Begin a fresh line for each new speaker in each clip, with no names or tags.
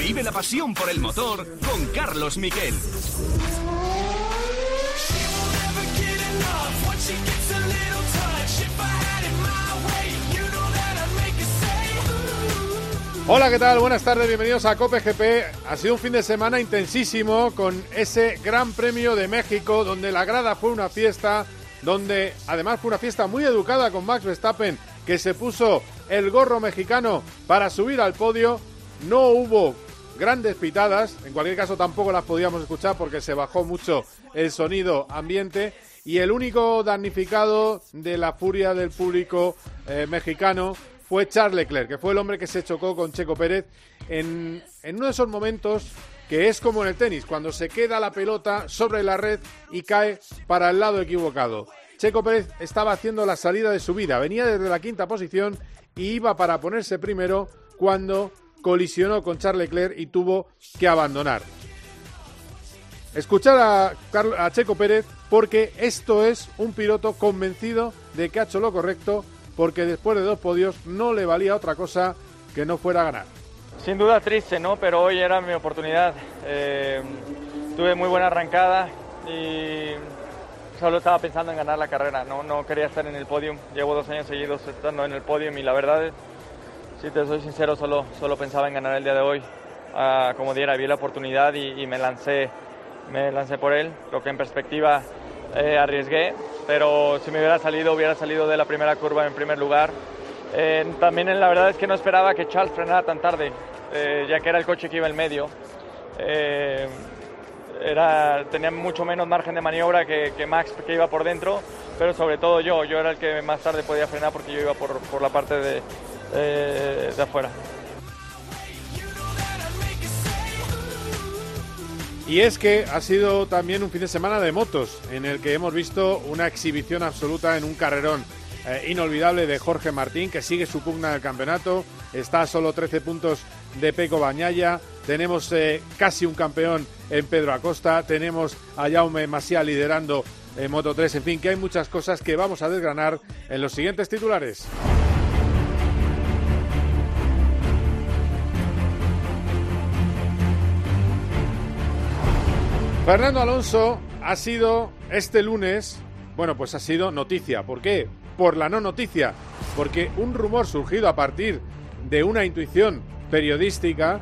Vive la pasión por el motor con Carlos Miquel.
Hola, ¿qué tal? Buenas tardes, bienvenidos a Cope GP. Ha sido un fin de semana intensísimo con ese Gran Premio de México, donde la grada fue una fiesta, donde además fue una fiesta muy educada con Max Verstappen, que se puso el gorro mexicano para subir al podio. No hubo grandes pitadas, en cualquier caso tampoco las podíamos escuchar porque se bajó mucho el sonido ambiente. Y el único damnificado de la furia del público eh, mexicano fue Charles Leclerc, que fue el hombre que se chocó con Checo Pérez en, en uno de esos momentos que es como en el tenis, cuando se queda la pelota sobre la red y cae para el lado equivocado. Checo Pérez estaba haciendo la salida de su vida, venía desde la quinta posición y iba para ponerse primero cuando colisionó con Charles Leclerc y tuvo que abandonar. Escuchar a, a Checo Pérez porque esto es un piloto convencido de que ha hecho lo correcto porque después de dos podios no le valía otra cosa que no fuera ganar.
Sin duda triste, ¿no? Pero hoy era mi oportunidad. Eh, tuve muy buena arrancada y solo estaba pensando en ganar la carrera, no, no quería estar en el podio. Llevo dos años seguidos estando en el podio y la verdad, si te soy sincero, solo, solo pensaba en ganar el día de hoy. Ah, como diera, vi la oportunidad y, y, me, lancé, me lancé por él. Lo que en perspectiva eh, arriesgué, pero si me hubiera salido, hubiera salido de la primera curva en primer lugar. Eh, también la verdad es que no esperaba que Charles frenara tan tarde, eh, ya que era el coche que iba en medio. Eh, era, tenía mucho menos margen de maniobra que, que, Max, que iba por dentro, pero sobre todo yo. Yo era el que más tarde podía frenar porque yo iba por, por la parte de, eh, de afuera.
Y es que ha sido también un fin de semana de motos, en el que hemos visto una exhibición absoluta en un carrerón eh, inolvidable de Jorge Martín, que sigue su pugna del campeonato, está a solo 13 puntos de Peco Bañaya, tenemos eh, casi un campeón en Pedro Acosta, tenemos a Jaume Masia liderando en Moto 3, en fin, que hay muchas cosas que vamos a desgranar en los siguientes titulares. Fernando Alonso ha sido este lunes, bueno, pues ha sido noticia. ¿Por qué? Por la no noticia. Porque un rumor surgido a partir de una intuición periodística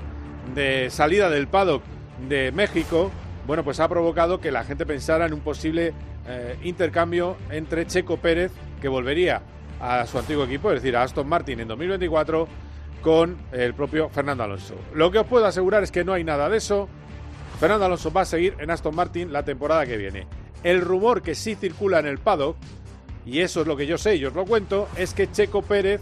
de salida del paddock de México, bueno, pues ha provocado que la gente pensara en un posible eh, intercambio entre Checo Pérez, que volvería a su antiguo equipo, es decir, a Aston Martin en 2024, con el propio Fernando Alonso. Lo que os puedo asegurar es que no hay nada de eso. Fernando Alonso va a seguir en Aston Martin la temporada que viene. El rumor que sí circula en el paddock, y eso es lo que yo sé y os lo cuento, es que Checo Pérez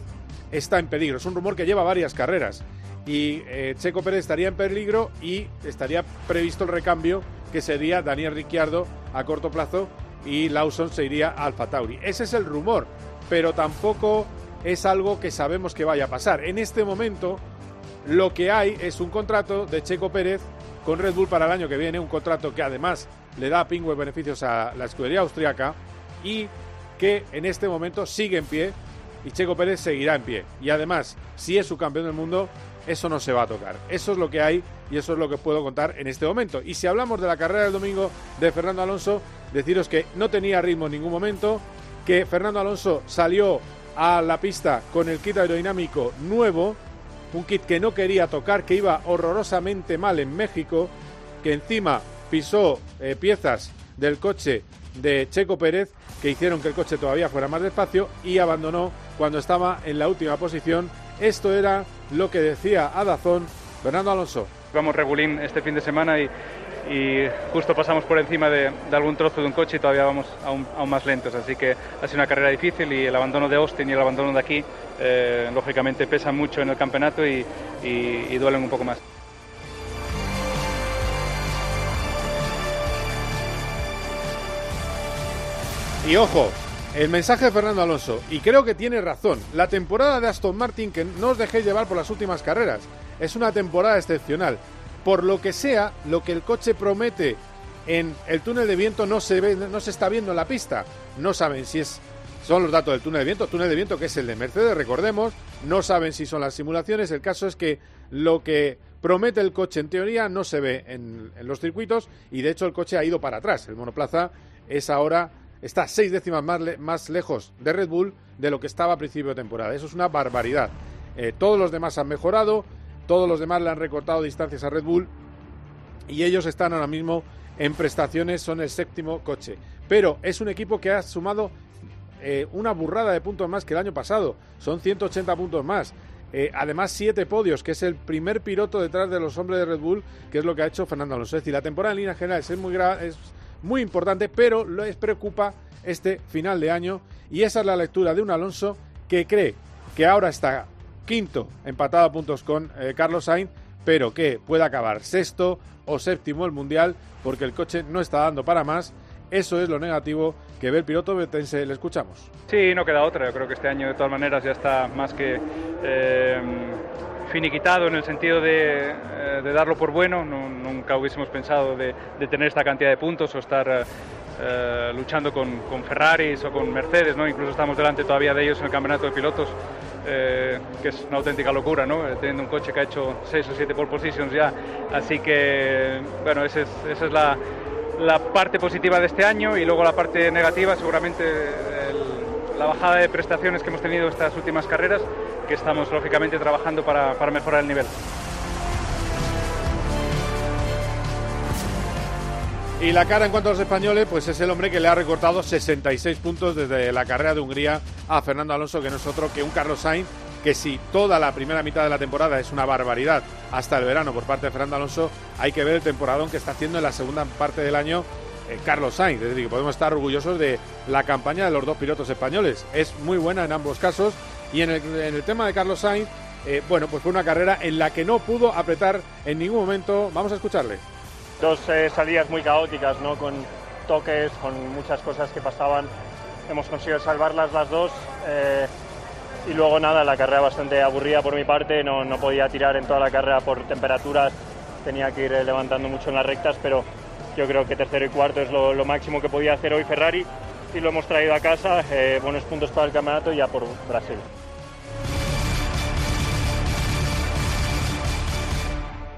está en peligro. Es un rumor que lleva varias carreras. Y eh, Checo Pérez estaría en peligro y estaría previsto el recambio que sería Daniel Ricciardo a corto plazo y Lawson se iría a Alfa Tauri. Ese es el rumor, pero tampoco es algo que sabemos que vaya a pasar. En este momento lo que hay es un contrato de Checo Pérez con Red Bull para el año que viene, un contrato que además le da pingüe beneficios a la escudería austriaca y que en este momento sigue en pie y Checo Pérez seguirá en pie. Y además, si es su campeón del mundo, eso no se va a tocar. Eso es lo que hay y eso es lo que puedo contar en este momento. Y si hablamos de la carrera del domingo de Fernando Alonso, deciros que no tenía ritmo en ningún momento, que Fernando Alonso salió a la pista con el kit aerodinámico nuevo, un kit que no quería tocar, que iba horrorosamente mal en México, que encima pisó eh, piezas del coche de Checo Pérez que hicieron que el coche todavía fuera más despacio y abandonó cuando estaba en la última posición. Esto era lo que decía Adazón Fernando Alonso.
Vamos regulín este fin de semana y, y justo pasamos por encima de, algún trozo de un coche y todavía vamos aún, más lentos. Así que ha sido una carrera difícil y el abandono de Austin y el abandono de aquí, eh, lógicamente, pesan mucho en el campeonato y, y, y duelen un poco más.
Y ojo, el mensaje de Fernando Alonso, y creo que tiene razón, la temporada de Aston Martin, que no os dejéis llevar por las últimas carreras, es una temporada excepcional. Por lo que sea, lo que el coche promete en el túnel de viento no se, ve, no se está viendo en la pista. No saben si es son los datos del túnel de viento, túnel de viento que es el de Mercedes, recordemos, no saben si son las simulaciones, el caso es que lo que promete el coche en teoría no se ve en, los circuitos y de hecho el coche ha ido para atrás, el monoplaza es ahora, está seis décimas más, más lejos de Red Bull de lo que estaba a principio de temporada, eso es una barbaridad. Eh, todos los demás han mejorado, todos los demás le han recortado distancias a Red Bull y ellos están ahora mismo en prestaciones, son el séptimo coche. Pero es un equipo que ha sumado eh, una burrada de puntos más que el año pasado, son 180 puntos más. Eh, además, siete podios, que es el primer piloto detrás de los hombres de Red Bull, que es lo que ha hecho Fernando Alonso. Es decir, la temporada en línea general es muy, es muy importante, pero les preocupa este final de año y esa es la lectura de un Alonso que cree que ahora está quinto, empatado a puntos con eh, Carlos Sainz, pero que puede acabar sexto o séptimo el Mundial porque el coche no está dando para más. Eso es lo negativo que ve el piloto betense. Le escuchamos.
Sí, no queda otra. Yo creo que este año de todas maneras ya está más que eh, finiquitado en el sentido de, eh, darlo por bueno. nunca hubiésemos pensado de, tener esta cantidad de puntos o estar luchando con, con, Ferraris o con Mercedes. ¿no? Incluso estamos delante todavía de ellos en el campeonato de pilotos. Eh, que es una auténtica locura, ¿no? Eh, teniendo un coche que ha hecho 6 o 7 pole positions ya. Así que, bueno, esa es, la, parte positiva de este año y luego la parte negativa, seguramente la bajada de prestaciones que hemos tenido estas últimas carreras, que estamos lógicamente trabajando para mejorar el nivel.
Y la cara en cuanto a los españoles, pues es el hombre que le ha recortado 66 puntos desde la carrera de Hungría a Fernando Alonso, que no es otro que un Carlos Sainz, que si toda la primera mitad de la temporada es una barbaridad hasta el verano por parte de Fernando Alonso, hay que ver el temporadón que está haciendo en la segunda parte del año eh, Carlos Sainz. Es decir, que podemos estar orgullosos de la campaña de los dos pilotos españoles. Es muy buena en ambos casos. Y en el, tema de Carlos Sainz, eh, bueno, pues fue una carrera en la que no pudo apretar en ningún momento. Vamos a escucharle
dos eh, salidas muy caóticas, ¿no? con toques, con muchas cosas que pasaban. Hemos conseguido salvarlas las dos. Eh, y luego nada, la carrera bastante aburrida por mi parte, no, no, podía tirar en toda la carrera por temperaturas, tenía que ir eh, levantando mucho en las rectas, pero yo creo que tercero y cuarto es lo, máximo que podía hacer hoy Ferrari y lo hemos traído a casa, buenos puntos para el campeonato y ya por Brasil.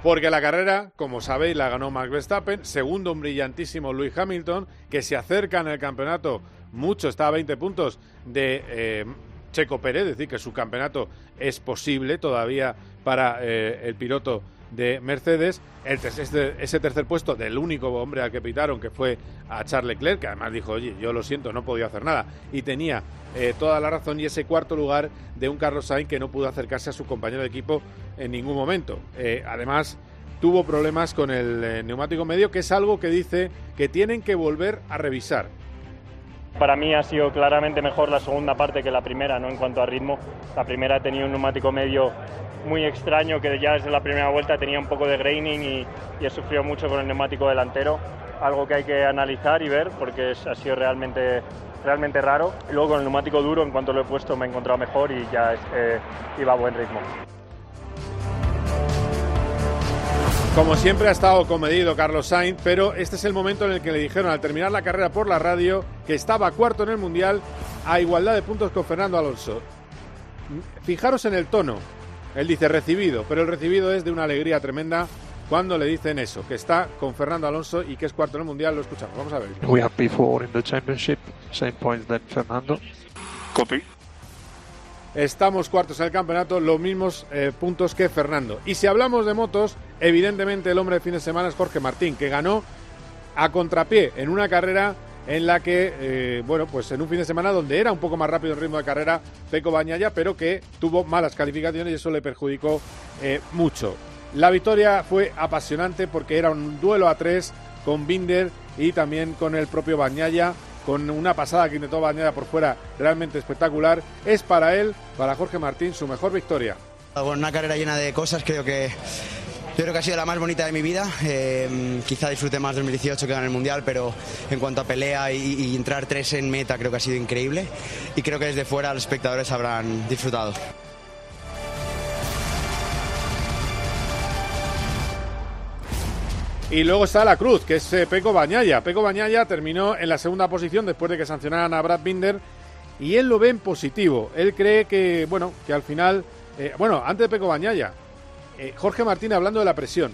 Porque la carrera, como sabéis, la ganó Max Verstappen, segundo un brillantísimo Lewis Hamilton, que se acerca en el campeonato mucho, está a 20 puntos de eh, Checo Pérez, es decir, que su campeonato es posible todavía para eh, el piloto de Mercedes. ese tercer puesto del único hombre al que pitaron, que fue a Charles Leclerc, que además dijo, oye, yo lo siento, no podía hacer nada. Y tenía eh, toda la razón. Y ese cuarto lugar de un Carlos Sainz que no pudo acercarse a su compañero de equipo en ningún momento. Eh, además, tuvo problemas con el eh, neumático medio, que es algo que dice que tienen que volver a revisar.
Para mí ha sido claramente mejor la segunda parte que la primera, ¿no? En cuanto a ritmo, la primera tenía un neumático medio muy extraño que ya desde la primera vuelta tenía un poco de graining y, y sufrido mucho con el neumático delantero. Algo que hay que analizar y ver porque ha sido realmente, realmente raro. Luego con el neumático duro, en cuanto lo he puesto, me he encontrado mejor y ya eh, iba a buen ritmo.
Como siempre ha estado comedido Carlos Sainz, pero este es el momento en el que le dijeron al terminar la carrera por la radio que estaba cuarto en el Mundial a igualdad de puntos con Fernando Alonso. Fijaros en el tono, él dice recibido, pero el recibido es de una alegría tremenda cuando le dicen eso, que está con Fernando Alonso y que es cuarto en el mundial. Lo escuchamos, vamos a ver.
We have P4 in the championship, same points than Fernando.
Copy. Estamos cuartos en el campeonato, los mismos eh, puntos que Fernando. Y si hablamos de motos, evidentemente el hombre de fin de semana es Jorge Martín, que ganó a contrapié en una carrera en la que, eh, bueno, pues en un fin de semana donde era un poco más rápido el ritmo de carrera Peco Bañaya, pero que tuvo malas calificaciones y eso le perjudicó eh, mucho. La victoria fue apasionante porque era un duelo a tres con Binder y también con el propio Bañaya, con una pasada que intentó Bañaya por fuera realmente espectacular. Es para él, para Jorge Martín, su mejor victoria.
Bueno, una carrera llena de cosas, creo que yo creo que ha sido la más bonita de mi vida. Eh, quizá disfrute más 2018 que ganar el Mundial, pero en cuanto a pelea y, entrar tres en meta creo que ha sido increíble. Y creo que desde fuera los espectadores habrán disfrutado.
Y luego está la cruz, que es eh, Peco Bañaya. Peco Bañaya terminó en la segunda posición después de que sancionaran a Brad Binder y él lo ve en positivo. Él cree que, bueno, que al final, eh, bueno, antes de Peco Bañaya, eh, Jorge Martín hablando de la presión.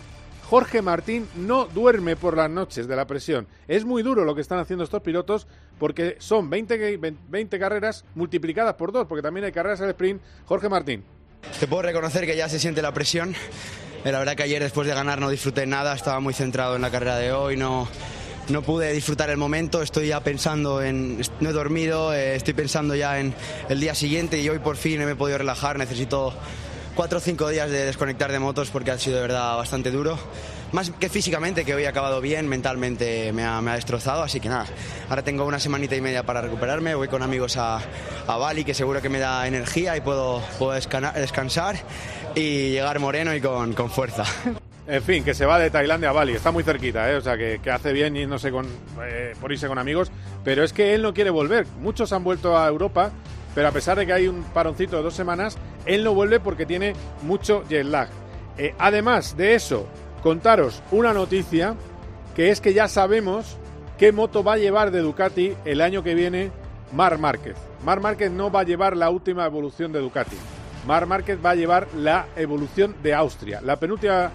Jorge Martín no duerme por las noches de la presión. Es muy duro lo que están haciendo estos pilotos porque son 20, 20 carreras multiplicadas por dos, porque también hay carreras al sprint. Jorge Martín.
Te puedo reconocer que ya se siente la presión. La verdad que ayer después de ganar no disfruté nada, estaba muy centrado en la carrera de hoy, no, no pude disfrutar el momento, estoy ya pensando en, no he dormido, eh, estoy pensando ya en el día siguiente y hoy por fin me he podido relajar, necesito cuatro o cinco días de desconectar de motos porque ha sido de verdad bastante duro. Más que físicamente, que hoy he acabado bien, mentalmente me ha, me ha destrozado, así que nada, ahora tengo una semanita y media para recuperarme, voy con amigos a, a Bali, que seguro que me da energía y puedo, puedo descansar y llegar moreno y con, con fuerza.
En fin, que se va de Tailandia a Bali, está muy cerquita, ¿eh? o sea que, que hace bien y no sé con, eh, por irse con amigos, pero es que él no quiere volver. Muchos han vuelto a Europa, pero a pesar de que hay un paroncito de dos semanas, él no vuelve porque tiene mucho jet lag. Eh, además de eso, contaros una noticia que es que ya sabemos qué moto va a llevar de Ducati el año que viene Mar Márquez. Mar Márquez no va a llevar la última evolución de Ducati. Mar Márquez va a llevar la evolución de Austria. La penúltima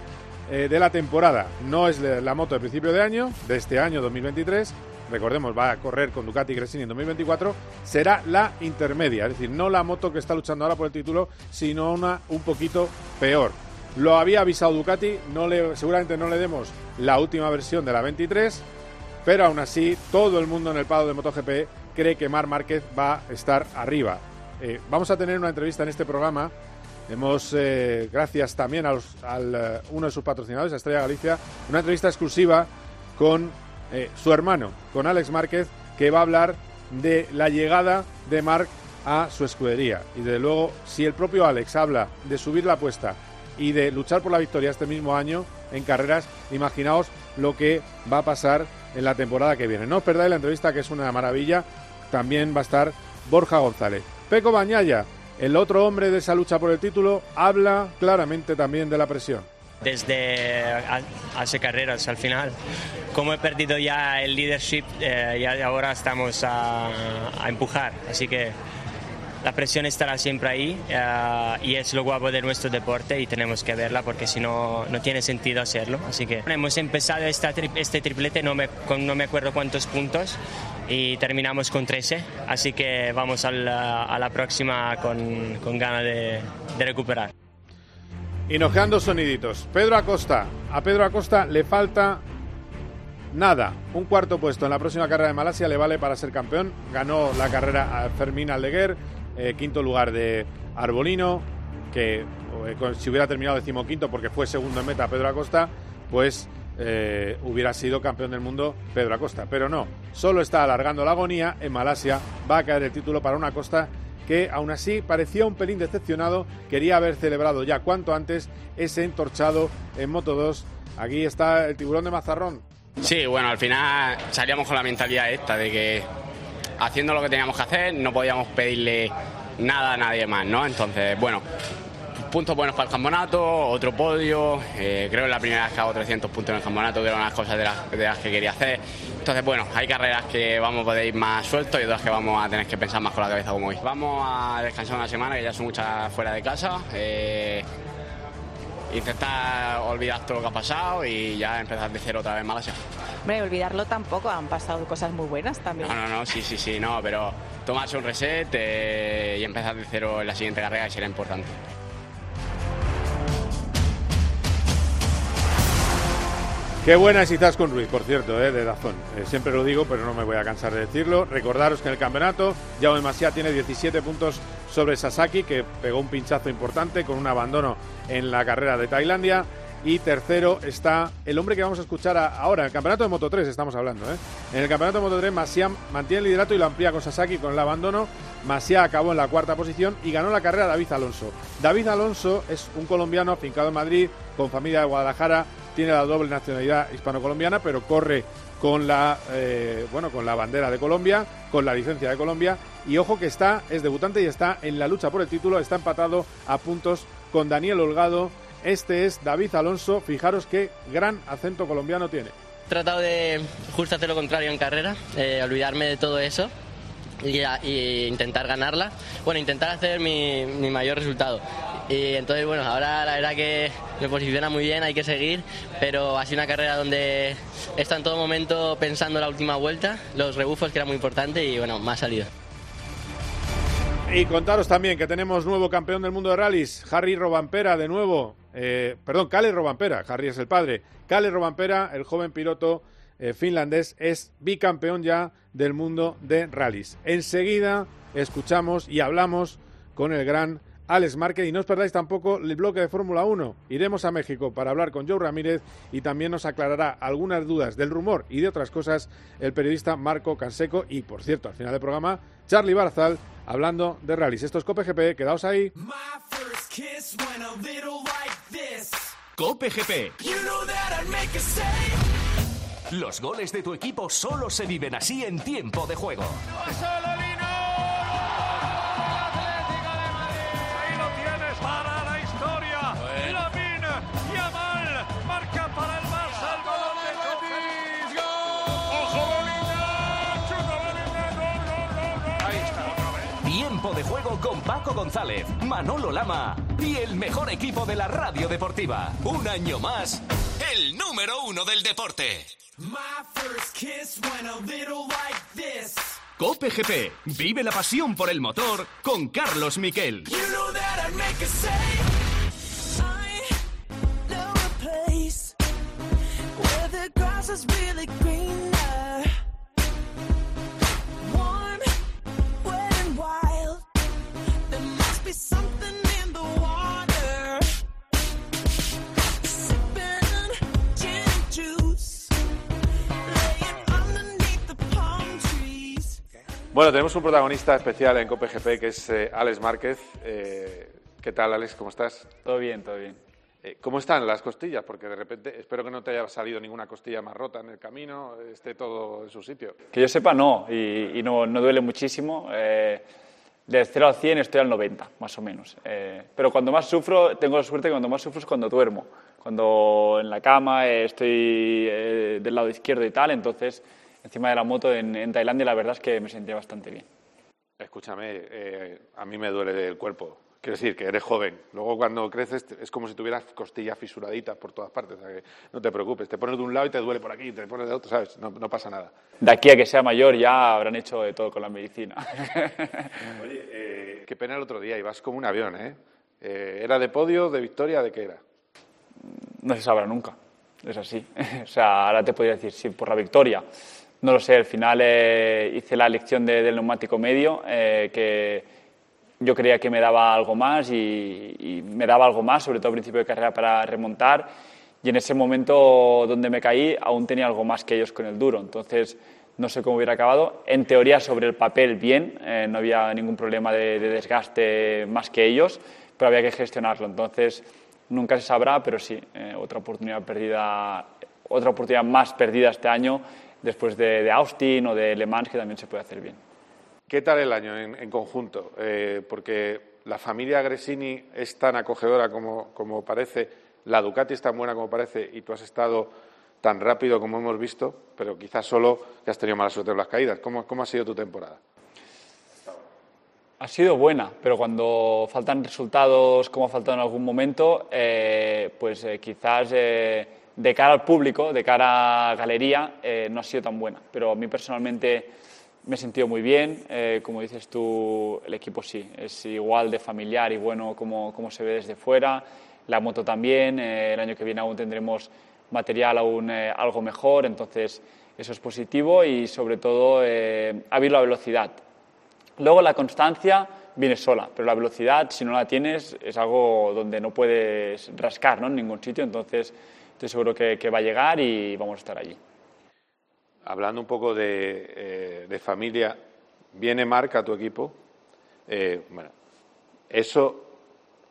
eh, de la temporada no es la moto de principio de año, de este año 2023. Recordemos, va a correr con Ducati Gresini en 2024. Será la intermedia, es decir, no la moto que está luchando ahora por el título, sino una un poquito peor. Lo había avisado Ducati, no le, seguramente no le demos la última versión de la 23, pero aún así todo el mundo en el pado de MotoGP cree que Mar Márquez va a estar arriba. Eh, vamos a tener una entrevista en este programa. Hemos, eh, gracias también a al, eh, uno de sus patrocinadores, a Estrella Galicia, una entrevista exclusiva con su hermano, con Alex Márquez, que va a hablar de la llegada de Marc a su escudería. Y desde luego, si el propio Alex habla de subir la apuesta y de luchar por la victoria este mismo año en carreras, imaginaos lo que va a pasar en la temporada que viene. No os perdáis la entrevista que es una maravilla. También va a estar Borja González. Peco Bañaya, el otro hombre de esa lucha por el título, habla claramente también de la presión.
Desde hace carreras al final, como he perdido ya el leadership, eh, y ahora estamos a empujar. Así que la presión estará siempre ahí eh, y es lo guapo de nuestro deporte y tenemos que verla porque si no, no tiene sentido hacerlo. Así que hemos empezado este triplete, no me, no me acuerdo cuántos puntos y terminamos con 13, así que vamos a la, próxima con, con ganas de, recuperar.
Dos soniditos. Pedro Acosta. A Pedro Acosta le falta nada. Un cuarto puesto en la próxima carrera de Malasia le vale para ser campeón. Ganó la carrera a Fermín Aldeguer eh, quinto lugar de Arbolino, que eh, si hubiera terminado decimoquinto porque fue segundo en meta Pedro Acosta, pues eh, hubiera sido campeón del mundo Pedro Acosta. Pero no, solo está alargando la agonía. En Malasia va a caer el título para una Acosta que aún así parecía un pelín decepcionado, quería haber celebrado ya cuanto antes ese entorchado en Moto 2. Aquí está el tiburón de Mazarrón.
Sí, bueno, al final salíamos con la mentalidad esta de que haciendo lo que teníamos que hacer, no podíamos pedirle nada a nadie más, ¿no? Entonces, bueno, puntos buenos para el campeonato, otro podio, eh, creo que la primera vez que hago 300 puntos en el campeonato, que era una de las cosas de las, que quería hacer. Entonces, bueno, hay carreras que vamos a poder ir más sueltos y otras que vamos a tener que pensar más con la cabeza como hoy. Vamos a descansar una semana, que ya son muchas fuera de casa. Eh, intentar olvidar todo lo que ha pasado y ya empezar de cero otra vez en Malasia.
Hombre, olvidarlo tampoco, han pasado cosas muy buenas también.
No, no, no, sí, sí, sí, no, pero tomarse un reset eh, y empezar de cero en la siguiente carrera será importante.
Qué buena es con Ruiz, por cierto, eh, de Dazón. Eh, siempre lo digo, pero no me voy a cansar de decirlo. Recordaros que en el campeonato, Jaume Masia tiene 17 puntos sobre Sasaki, que pegó un pinchazo importante con un abandono en la carrera de Tailandia. Y tercero está el hombre que vamos a escuchar ahora, en el campeonato de Moto 3 estamos hablando. ¿eh? En el campeonato de Moto 3, Masia mantiene el liderato y lo amplía con Sasaki con el abandono. Masia acabó en la cuarta posición y ganó la carrera David Alonso. David Alonso es un colombiano afincado en Madrid, con familia de Guadalajara, tiene la doble nacionalidad hispano-colombiana, pero corre con la eh, bueno con la bandera de Colombia, con la licencia de Colombia y ojo que está es debutante y está en la lucha por el título, está empatado a puntos con Daniel Holgado. Este es David Alonso. Fijaros qué gran acento colombiano tiene.
He tratado de justo hacer lo contrario en carrera, eh, olvidarme de todo eso y, y intentar ganarla, bueno, intentar hacer mi, mi mayor resultado. Y entonces, bueno, ahora la verdad que me posiciona muy bien, hay que seguir, pero ha sido una carrera donde he estado en todo momento pensando la última vuelta, los rebufos que era muy importante y bueno, ha salido.
Y contaros también que tenemos nuevo campeón del mundo de rallies, Harry Robampera, de nuevo. Eh, perdón, Kalle Robampera, Harry es el padre. Kalle Robampera, el joven piloto eh, finlandés, es bicampeón ya del mundo de rallies. Enseguida escuchamos y hablamos con el gran Alex Márquez y no os perdáis tampoco el bloque de Fórmula 1. Iremos a México para hablar con Joe Ramírez y también nos aclarará algunas dudas del rumor y de otras cosas el periodista Marco Canseco y, por cierto, al final del programa, Charlie Barzal hablando de rallies. Esto es Cope GP, quedaos ahí.
Cope GP. Los goles de tu equipo solo se viven así en tiempo de juego.
De
juego con Paco González, Manolo Lama y el mejor equipo de la radio deportiva. Un año más, el número uno del deporte. Cope GP. Vive la pasión por el motor con Carlos Miquel.
Bueno, tenemos un protagonista especial en Cope GP que es eh, Alex Márquez. Eh, ¿Qué tal, Alex? ¿Cómo estás?
Todo bien, todo bien.
Eh, ¿Cómo están las costillas? Porque de repente espero que no te haya salido ninguna costilla más rota en el camino, esté todo en su sitio.
Que yo sepa, no, y, y no, no, duele muchísimo. Eh, del 0 al 100 estoy al 90, más o menos. Eh, pero cuando más sufro, tengo la suerte que cuando más sufro es cuando duermo. Cuando en la cama estoy del lado izquierdo y tal, entonces encima de la moto en, en Tailandia la verdad es que me sentía bastante bien.
Escúchame, a mí me duele el cuerpo. Quiero decir que eres joven. Luego cuando creces es como si tuvieras costillas fisuraditas por todas partes. O sea que no te preocupes. Te pones de un lado y te duele por aquí, te pones de otro, ¿sabes? No, no pasa nada.
De aquí a que sea mayor ya habrán hecho de todo con la medicina.
Oye, eh, qué pena el otro día. Ibas como un avión, ¿eh? eh ¿Era de podio, de victoria, de qué era?
No se sabrá nunca. Es así. o sea, ahora te podría decir sí por la victoria. No lo sé. Al final eh, hice la elección de, del neumático medio eh, que yo creía que me daba algo más y, me daba algo más, sobre todo al principio de carrera para remontar. Y en ese momento donde me caí aún tenía algo más que ellos con el duro. Entonces no sé cómo hubiera acabado. En teoría sobre el papel bien, eh, no había ningún problema de, de, desgaste más que ellos, pero había que gestionarlo. Entonces nunca se sabrá, pero sí, otra oportunidad perdida, otra oportunidad más perdida este año después de, de Austin o de Le Mans que también se puede hacer bien.
¿Qué tal el año en, en conjunto? Eh, porque la familia Gresini es tan acogedora como, como, parece, la Ducati es tan buena como parece y tú has estado tan rápido como hemos visto, pero quizás solo que has tenido mala suerte en las caídas. ¿Cómo, cómo ha sido tu temporada?
Ha sido buena, pero cuando faltan resultados como ha faltado en algún momento, eh, pues eh, quizás eh, de cara al público, de cara a galería, eh, no ha sido tan buena. Pero a mí personalmente me he sentido muy bien. Eh, como dices tú, el equipo sí, es igual de familiar y bueno como, como se ve desde fuera. La moto también. Eh, el año que viene aún tendremos material aún eh, algo mejor, entonces eso es positivo y sobre todo ha habido la velocidad. Luego la constancia viene sola, pero la velocidad, si no la tienes, es algo donde no puedes rascar ¿no? en ningún sitio, entonces estoy seguro que, va a llegar y vamos a estar allí
hablando un poco de, eh, de familia, viene Marca a tu equipo. Eh, bueno, eso,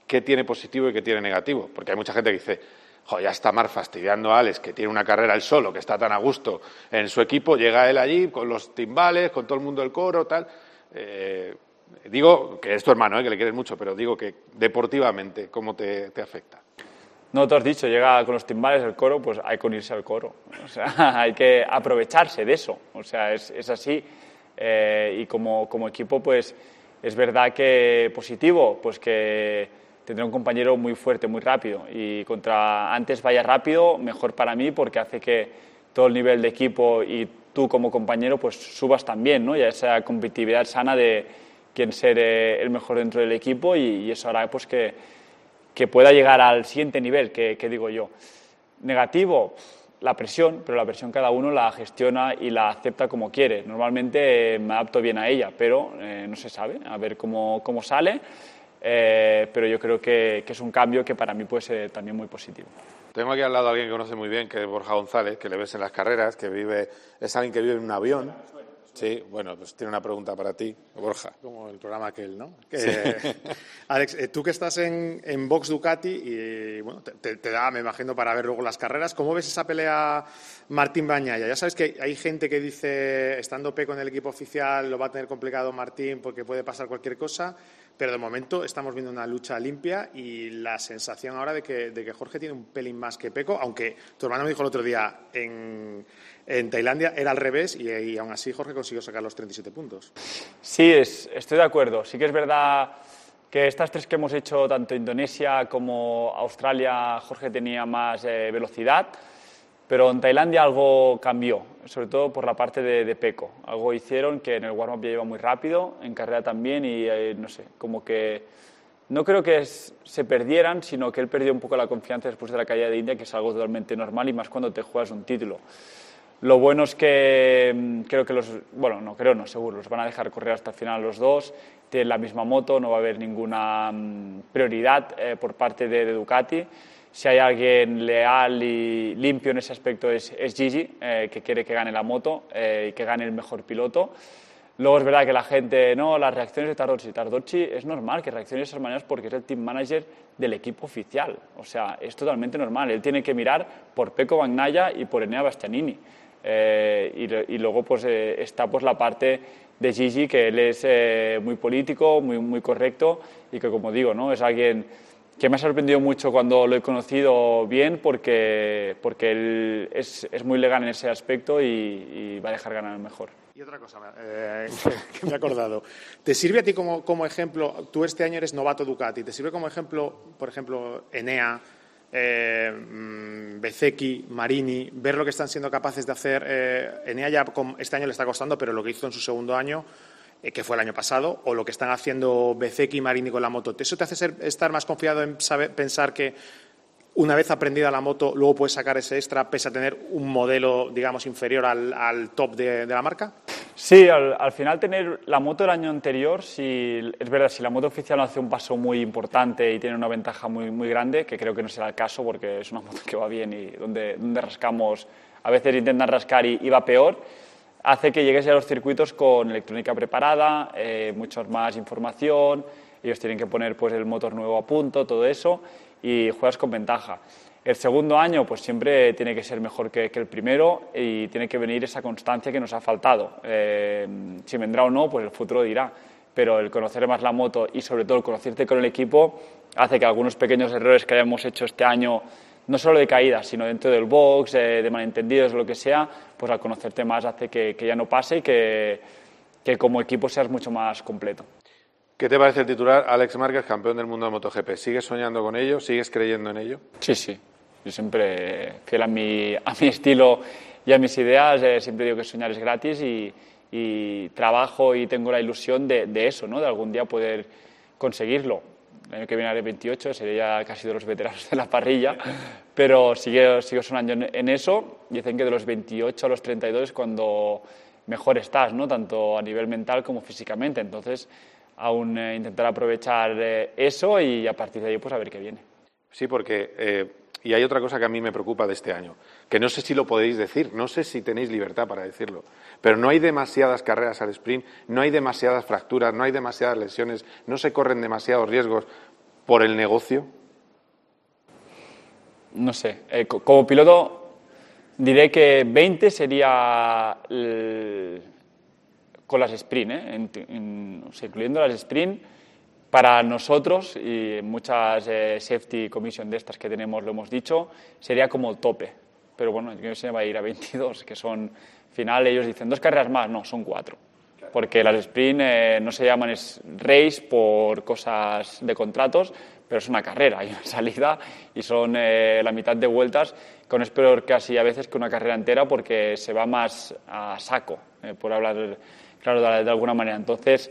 ¿qué tiene positivo y qué tiene negativo? Porque hay mucha gente que dice, jo, ya está Mar fastidiando a Alex, que tiene una carrera él solo, que está tan a gusto en su equipo, llega él allí con los timbales, con todo el mundo del coro, tal. Eh, digo que es tu hermano, que le quieres mucho, pero digo que deportivamente, ¿cómo te, te afecta?
No, tú has dicho, llega con los timbales el coro, pues hay que unirse al coro. O sea, hay que aprovecharse de eso. O sea, es, es así. Eh, y como, como equipo, pues es verdad que positivo, pues que tendré un compañero muy fuerte, muy rápido. Y contra antes vaya rápido, mejor para mí porque hace que todo el nivel de equipo y tú como compañero pues subas también, ¿no? Y esa competitividad sana de quién ser eh, el mejor dentro del equipo y eso hará pues que, que pueda llegar al siguiente nivel, que, que digo yo. Negativo, la presión, pero la presión cada uno la gestiona y la acepta como quiere. Normalmente eh, me adapto bien a ella, pero eh, no se sabe, a ver cómo, cómo sale. Eh, pero yo creo que, que es un cambio que para mí puede ser también muy positivo.
Tengo aquí al lado a alguien que conoce muy bien, que es Borja González, que le ves en las carreras, que vive, es alguien que vive en un avión. Sí, bueno, pues tiene una pregunta para ti, Borja.
Como el programa aquel, ¿no? Que, Alex, eh, tú que estás en, en Vox Ducati y bueno, te, te- te da, me imagino, para ver luego las carreras, ¿cómo ves esa pelea Martín Bañaya? Ya sabes que hay gente que dice, estando P con el equipo oficial, lo va a tener complicado Martín porque puede pasar cualquier cosa, pero de momento estamos viendo una lucha limpia y la sensación ahora de que, de que Jorge tiene un pelín más que Peco, aunque tu hermano me dijo el otro día en, en Tailandia era al revés y, y aún así Jorge consiguió sacar los 37 puntos.
Sí, es- estoy de acuerdo. Sí que es verdad que estas tres que hemos hecho, tanto Indonesia como Australia, Jorge tenía más eh, velocidad, pero en Tailandia algo cambió, sobre todo por la parte de, de Peco. Algo hicieron que en el warm-up ya iba muy rápido, en carrera también, y eh, no sé, como que no creo que es- se perdieran, sino que él perdió un poco la confianza después de la caída de India, que es algo totalmente normal y más cuando te juegas un título. Lo bueno es que mm, creo que los, bueno, no creo, no, seguro, los van a dejar correr hasta el final los dos, tienen la misma moto, no va a haber ninguna mm, prioridad eh, por parte de, Ducati. Si hay alguien leal y limpio en ese aspecto es, es Gigi, eh, que quiere que gane la moto eh, y que gane el mejor piloto. Luego es verdad que la gente, no, las reacciones de Tardocci. Tardocci es normal que reaccione de esas maneras porque es el team manager del equipo oficial. O sea, es totalmente normal. Él tiene que mirar por Pecco Bagnaia y por Enea Bastianini. Eh, y, y luego pues eh, está pues la parte de Gigi, que él es eh, muy político, muy, muy correcto y que como digo, ¿no? es alguien que me ha sorprendido mucho cuando lo he conocido bien porque, porque él es, es muy legal en ese aspecto y, y va a dejar ganar mejor.
Y otra cosa eh, que me he acordado. ¿Te sirve a ti como, como ejemplo? Tú este año eres novato Ducati. ¿Te sirve como ejemplo, por ejemplo, Enea, eh, mm, Bezzecchi, Marini, ver lo que están siendo capaces de hacer? eh, Enea ya este año le está costando, pero lo que hizo en su segundo año, eh, que fue el año pasado, o lo que están haciendo Bezzecchi y Marini con la moto. ¿Eso te hace ser- estar más confiado en saber, pensar que una vez aprendida la moto, luego puedes sacar ese extra, pese a tener un modelo, digamos, inferior al, top de la marca?
Sí, al, al final tener la moto del año anterior, si, es verdad, si la moto oficial hace un paso muy importante y tiene una ventaja muy, muy grande, que creo que no será el caso porque es una moto que va bien y donde, donde rascamos, a veces intentan rascar y, y va peor, hace que llegues a los circuitos con electrónica preparada, eh, mucho más información, ellos tienen que poner pues, el motor nuevo a punto, todo eso, y juegas con ventaja. El segundo año, pues siempre tiene que ser mejor que, que el primero y tiene que venir esa constancia que nos ha faltado. Eh, si vendrá o no, pues el futuro dirá. Pero el conocer más la moto y sobre todo el conocerte con el equipo hace que algunos pequeños errores que hayamos hecho este año, no solo de caída, sino dentro del box, eh, de malentendidos lo que sea, pues al conocerte más hace que, que ya no pase y que, que como equipo seas mucho más completo.
¿Qué te parece el titular Alex Márquez, campeón del mundo de MotoGP? ¿Sigues soñando con ello? ¿Sigues creyendo en ello?
Sí, sí. Yo siempre, fiel a mi, a mi estilo y a mis ideas, eh, siempre digo que soñar es gratis y, y trabajo y tengo la ilusión de, de eso, ¿no? de algún día poder conseguirlo. El año que viene haré 28, seré ya casi de los veteranos de la parrilla, pero sigo, sigo soñando en, en eso. Dicen que de los 28 a los 32 es cuando mejor estás, ¿no? tanto a nivel mental como físicamente. Entonces, aún eh, intentar aprovechar eh, eso y a partir de ahí pues a ver qué viene.
Sí, porque, eh, y hay otra cosa que a mí me preocupa de este año, que no sé si lo podéis decir, no sé si tenéis libertad para decirlo, pero no hay demasiadas carreras al sprint, no hay demasiadas fracturas, no hay demasiadas lesiones, no se corren demasiados riesgos por el negocio.
No sé, eh, co- como piloto diré que 20 sería con las sprint, ¿eh? Incluyendo las sprint, para nosotros y muchas eh, safety commission de estas que tenemos, lo hemos dicho, sería como el tope. Pero bueno, yo se va a ir a 22, que son final, ellos dicen dos carreras más, no, son cuatro. porque las sprint eh, no se llaman race por cosas de contratos, pero es una carrera, hay una salida y son eh, la mitad de vueltas, con es peor casi a veces que una carrera entera porque se va más a saco, eh, por hablar claro de, de alguna manera. Entonces,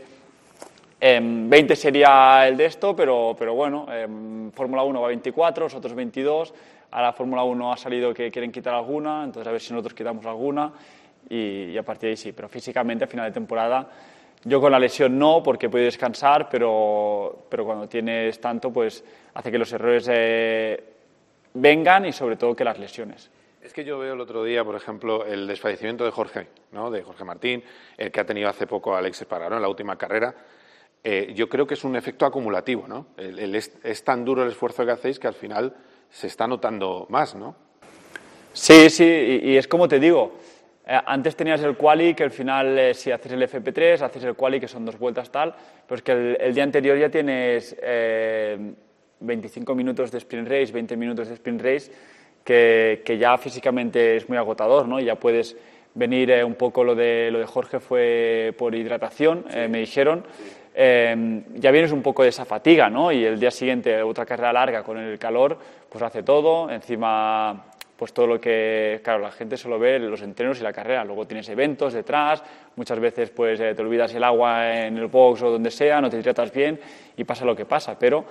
Em, 20 sería el de esto, pero, pero bueno, em, Fórmula 1 va a 24, los otros 22. Ahora Fórmula 1 ha salido que quieren quitar alguna, entonces a ver si nosotros quitamos alguna y, y a partir de ahí sí. Pero físicamente a final de temporada, yo con la lesión no, porque he podido descansar, pero, pero cuando tienes tanto, pues hace que los errores eh, vengan y sobre todo que las lesiones.
Es que yo veo el otro día, por ejemplo, el desfallecimiento de Jorge, ¿no? de Jorge Martín, el que ha tenido hace poco Alex Espargaró en la última carrera. Eh, yo creo que es un efecto acumulativo, ¿no? El- el es, es tan duro el esfuerzo que hacéis que al final se está notando más, ¿no?
Sí, sí, y, y es como te digo, eh, antes tenías el quali que al final eh, si haces el FP3, haces el quali que son dos vueltas tal, pero es que el, el día anterior ya tienes eh, 25 minutos de sprint race, 20 minutos de sprint race, que, que ya físicamente es muy agotador, ¿no? Ya puedes venir eh, un poco lo de, lo de Jorge fue por hidratación, eh, me dijeron. Eh, ya vienes un poco de esa fatiga, ¿no? Y el día siguiente otra carrera larga con el calor, pues hace todo. Encima, pues todo lo que, claro, la gente solo ve los entrenos y la carrera. Luego tienes eventos detrás, muchas veces pues eh, te olvidas el agua en el box o donde sea, no te hidratas bien y pasa lo que pasa. Pero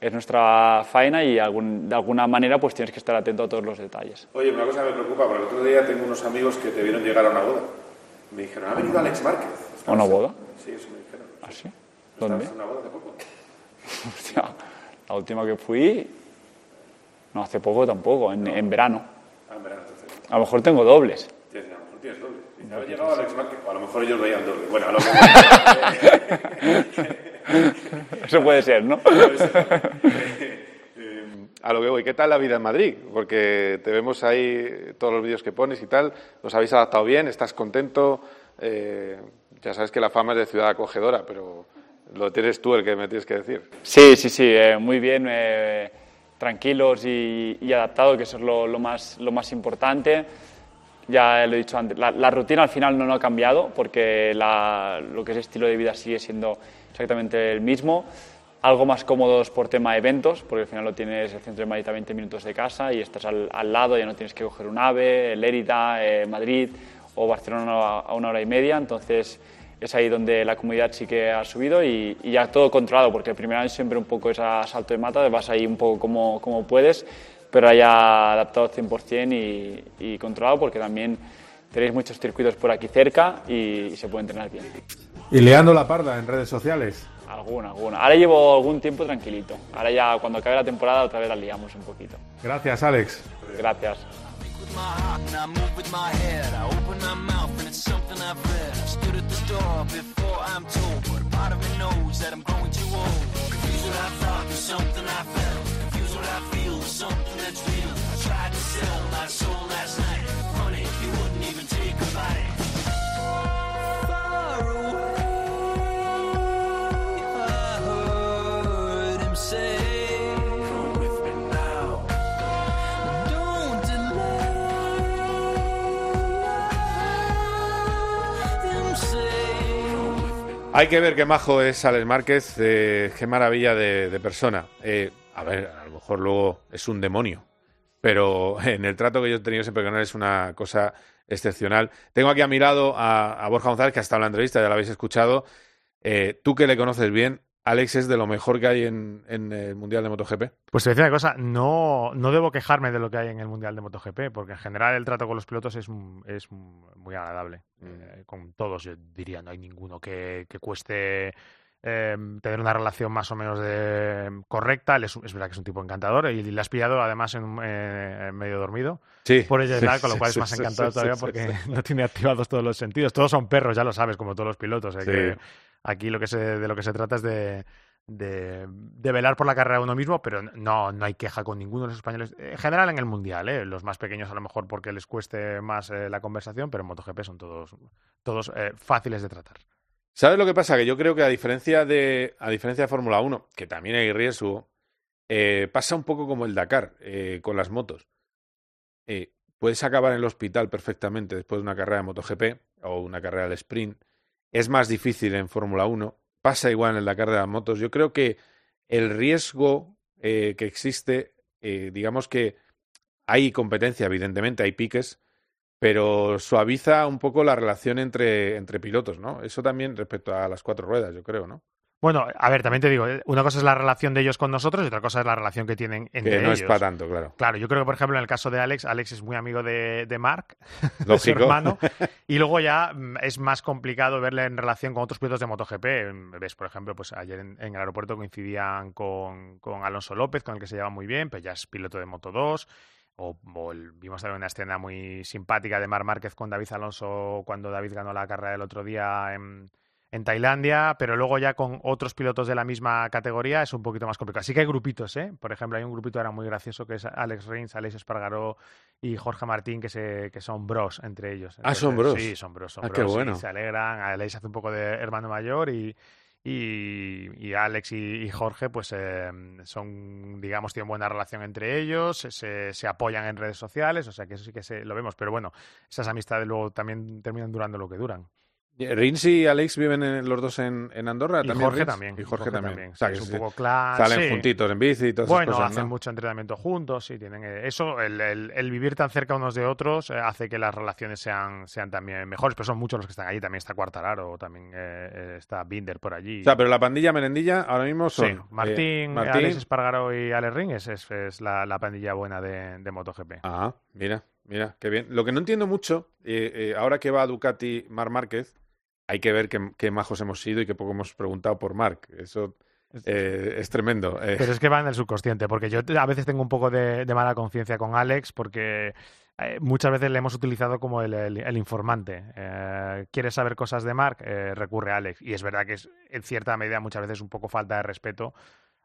es nuestra faena y algún- de alguna manera pues tienes que estar atento a todos los detalles.
Oye, una cosa me preocupa, porque el otro día tengo unos amigos que te vieron llegar a una boda. Me dijeron, ha venido Alex Márquez.
¿A una boda?
Sí, eso me dijeron.
¿Ah, sí?
¿No
¿Dónde?
en una boda hace poco?
Hostia, la última que fui, no hace poco tampoco, en, en verano.
Ah, en verano, entonces.
A lo mejor tengo dobles.
Tienes, a lo mejor tienes doble. Si había llegado Alex Márquez, o a lo mejor ellos veían doble. Bueno, a lo que
Eso puede ser, ¿no?
Eh, A lo que voy, ¿qué tal la vida en Madrid? Porque te vemos ahí todos los vídeos que pones y tal. ¿Los habéis adaptado bien? ¿Estás contento? Eh, ya sabes que la fama es de ciudad acogedora, pero lo tienes tú el que me tienes que decir.
Sí, sí, sí, eh, muy bien, eh, tranquilos y, y adaptados, que eso es lo, lo más, lo más importante. Ya lo he dicho antes, la, la rutina al final no, no ha cambiado porque la- lo que es estilo de vida sigue siendo exactamente el mismo. Algo más cómodos por tema de eventos, porque al final lo tienes el centro de Madrid a 20 minutos de casa y estás al, al lado, ya no tienes que coger un AVE, Lérida, eh, Madrid o Barcelona a- una hora y media. Entonces es ahí donde la comunidad sí que ha subido y, y ya todo controlado, porque el primer año siempre un poco es a salto de mata, vas ahí un poco como, como puedes, pero ya adaptado 100% y, y controlado, porque también tenéis muchos circuitos por aquí cerca y, y se puede entrenar bien.
Y liando la parda en redes sociales.
Alguna, alguna. Ahora llevo algún tiempo tranquilito. Ahora ya cuando acabe la temporada otra vez la liamos un poquito.
Gracias, Alex.
Gracias.
Door before I'm told, but a part of me knows that I'm growing too old. Confused what I thought with something I felt. Confused what I feel with something that's real. I tried to sell my soul last night. Honey, you wouldn't even take a bite.
Hay que ver qué majo es Alex Márquez, eh, qué maravilla de, persona. Eh, a ver, a lo mejor luego es un demonio, pero en el trato que yo he tenido siempre con él es una cosa excepcional. Tengo aquí a mi lado a, Borja González, que ha estado en la entrevista, ya lo habéis escuchado. Eh, tú que le conoces bien, Alex es de lo mejor que hay en, en el Mundial de MotoGP.
Pues te decía una cosa, no, no debo quejarme de lo que hay en el Mundial de MotoGP, porque en general el trato con los pilotos es, es muy agradable. Eh, con todos, yo diría, no hay ninguno que, que cueste eh, tener una relación más o menos de, correcta. Él es, es verdad que es un tipo encantador y le has pillado además en, eh, medio dormido.
Sí,
Por ella
sí,
con lo
sí,
cual es más encantador todavía porque no tiene activados todos los sentidos. Todos son perros, ya lo sabes, como todos los pilotos. eh,
Sí.
que aquí lo que se, de lo que se trata es de, de, velar por la carrera de uno mismo, pero no, no hay queja con ninguno de los españoles. En general en el Mundial, ¿eh? los más pequeños a lo mejor porque les cueste más eh, la conversación, pero en MotoGP son todos, todos eh, fáciles de tratar.
¿Sabes lo que pasa? Que yo creo que a diferencia de, a diferencia de Fórmula 1, que también hay riesgo, pasa un poco como el Dakar con las motos. Puedes acabar en el hospital perfectamente después de una carrera de MotoGP o una carrera de sprint es más difícil en Fórmula 1. Pasa igual en el Dakar de las motos. Yo creo que el riesgo eh, que existe, eh, digamos que hay competencia, evidentemente, hay piques, pero suaviza un poco la relación entre, entre pilotos, ¿no? Eso también respecto a las cuatro ruedas, yo creo, ¿no?
Bueno, a ver, también te digo, eh, una cosa es la relación de ellos con nosotros y otra cosa es la relación que tienen entre
que no
ellos.
es para tanto, claro.
Claro, yo creo que, por ejemplo, en el caso de Alex, Alex es muy amigo de, de Mark, de su
Lógico.
hermano, y luego ya mm, es más complicado verle en relación con otros pilotos de MotoGP. Mm, Ves, por ejemplo, pues ayer en, en el aeropuerto coincidían con, con Alonso López, con el que se lleva muy bien, pero ya es piloto de Moto 2. O, o el- vimos también una escena muy simpática de Mar Márquez con David Alonso cuando David ganó la carrera el otro día en, en Tailandia, pero luego ya con otros pilotos de la misma categoría es un poquito más complicado. Sí que hay grupitos, ¿eh? Por ejemplo, hay un grupito ahora muy gracioso que es Alex Rins, Alex Espargaró y Jorge Martín, que, se, que son bros entre ellos.
Ah, ¿son bros?
Sí, son bros, son
Ah, qué
bros, y
bueno.
se alegran. Alex hace un poco de hermano mayor y, y, y Alex y, y Jorge, pues eh, son, digamos, tienen buena relación entre ellos, se- se, se apoyan en redes sociales, o sea que eso sí que se, lo vemos. Pero bueno, esas amistades luego también terminan durando lo que duran.
Rins y Alex viven en- los dos en, en Andorra.
Y
¿también
Jorge
Rins?
también,
Y
y
Jorge,
Jorge
también.
también,
O sea,
sí,
que
es un poco clan,
Salen
sí.
juntitos en bici y todas
Bueno,
esas cosas,
hacen
¿no?
mucho entrenamiento juntos, sí, tienen eh, eso, el, el- el vivir tan cerca unos de otros eh, hace que las relaciones sean, sean también mejores, pero son muchos los que están allí, también está Cuartararo, también eh, eh, está Binder por allí.
O sea, pero la pandilla merendilla ahora mismo son
Sí, Martín,
eh, Martín.
Alex Espargaro y Alex Ring es, es, es la, la pandilla buena de, de MotoGP.
Ah, mira, mira, qué bien. Lo que no entiendo mucho, eh, eh, ahora que va a Ducati Mar Márquez, hay que ver qué, qué majos hemos sido y qué poco hemos preguntado por Marc. Eso eh, es tremendo. eh.
Pero es que va en el subconsciente, porque yo a veces tengo un poco de, de mala conciencia con Alex, porque eh, muchas veces le hemos utilizado como el, el- el informante. Eh, ¿Quieres saber cosas de Mark? Eh, recurre a Alex. Y es verdad que es en cierta medida muchas veces un poco falta de respeto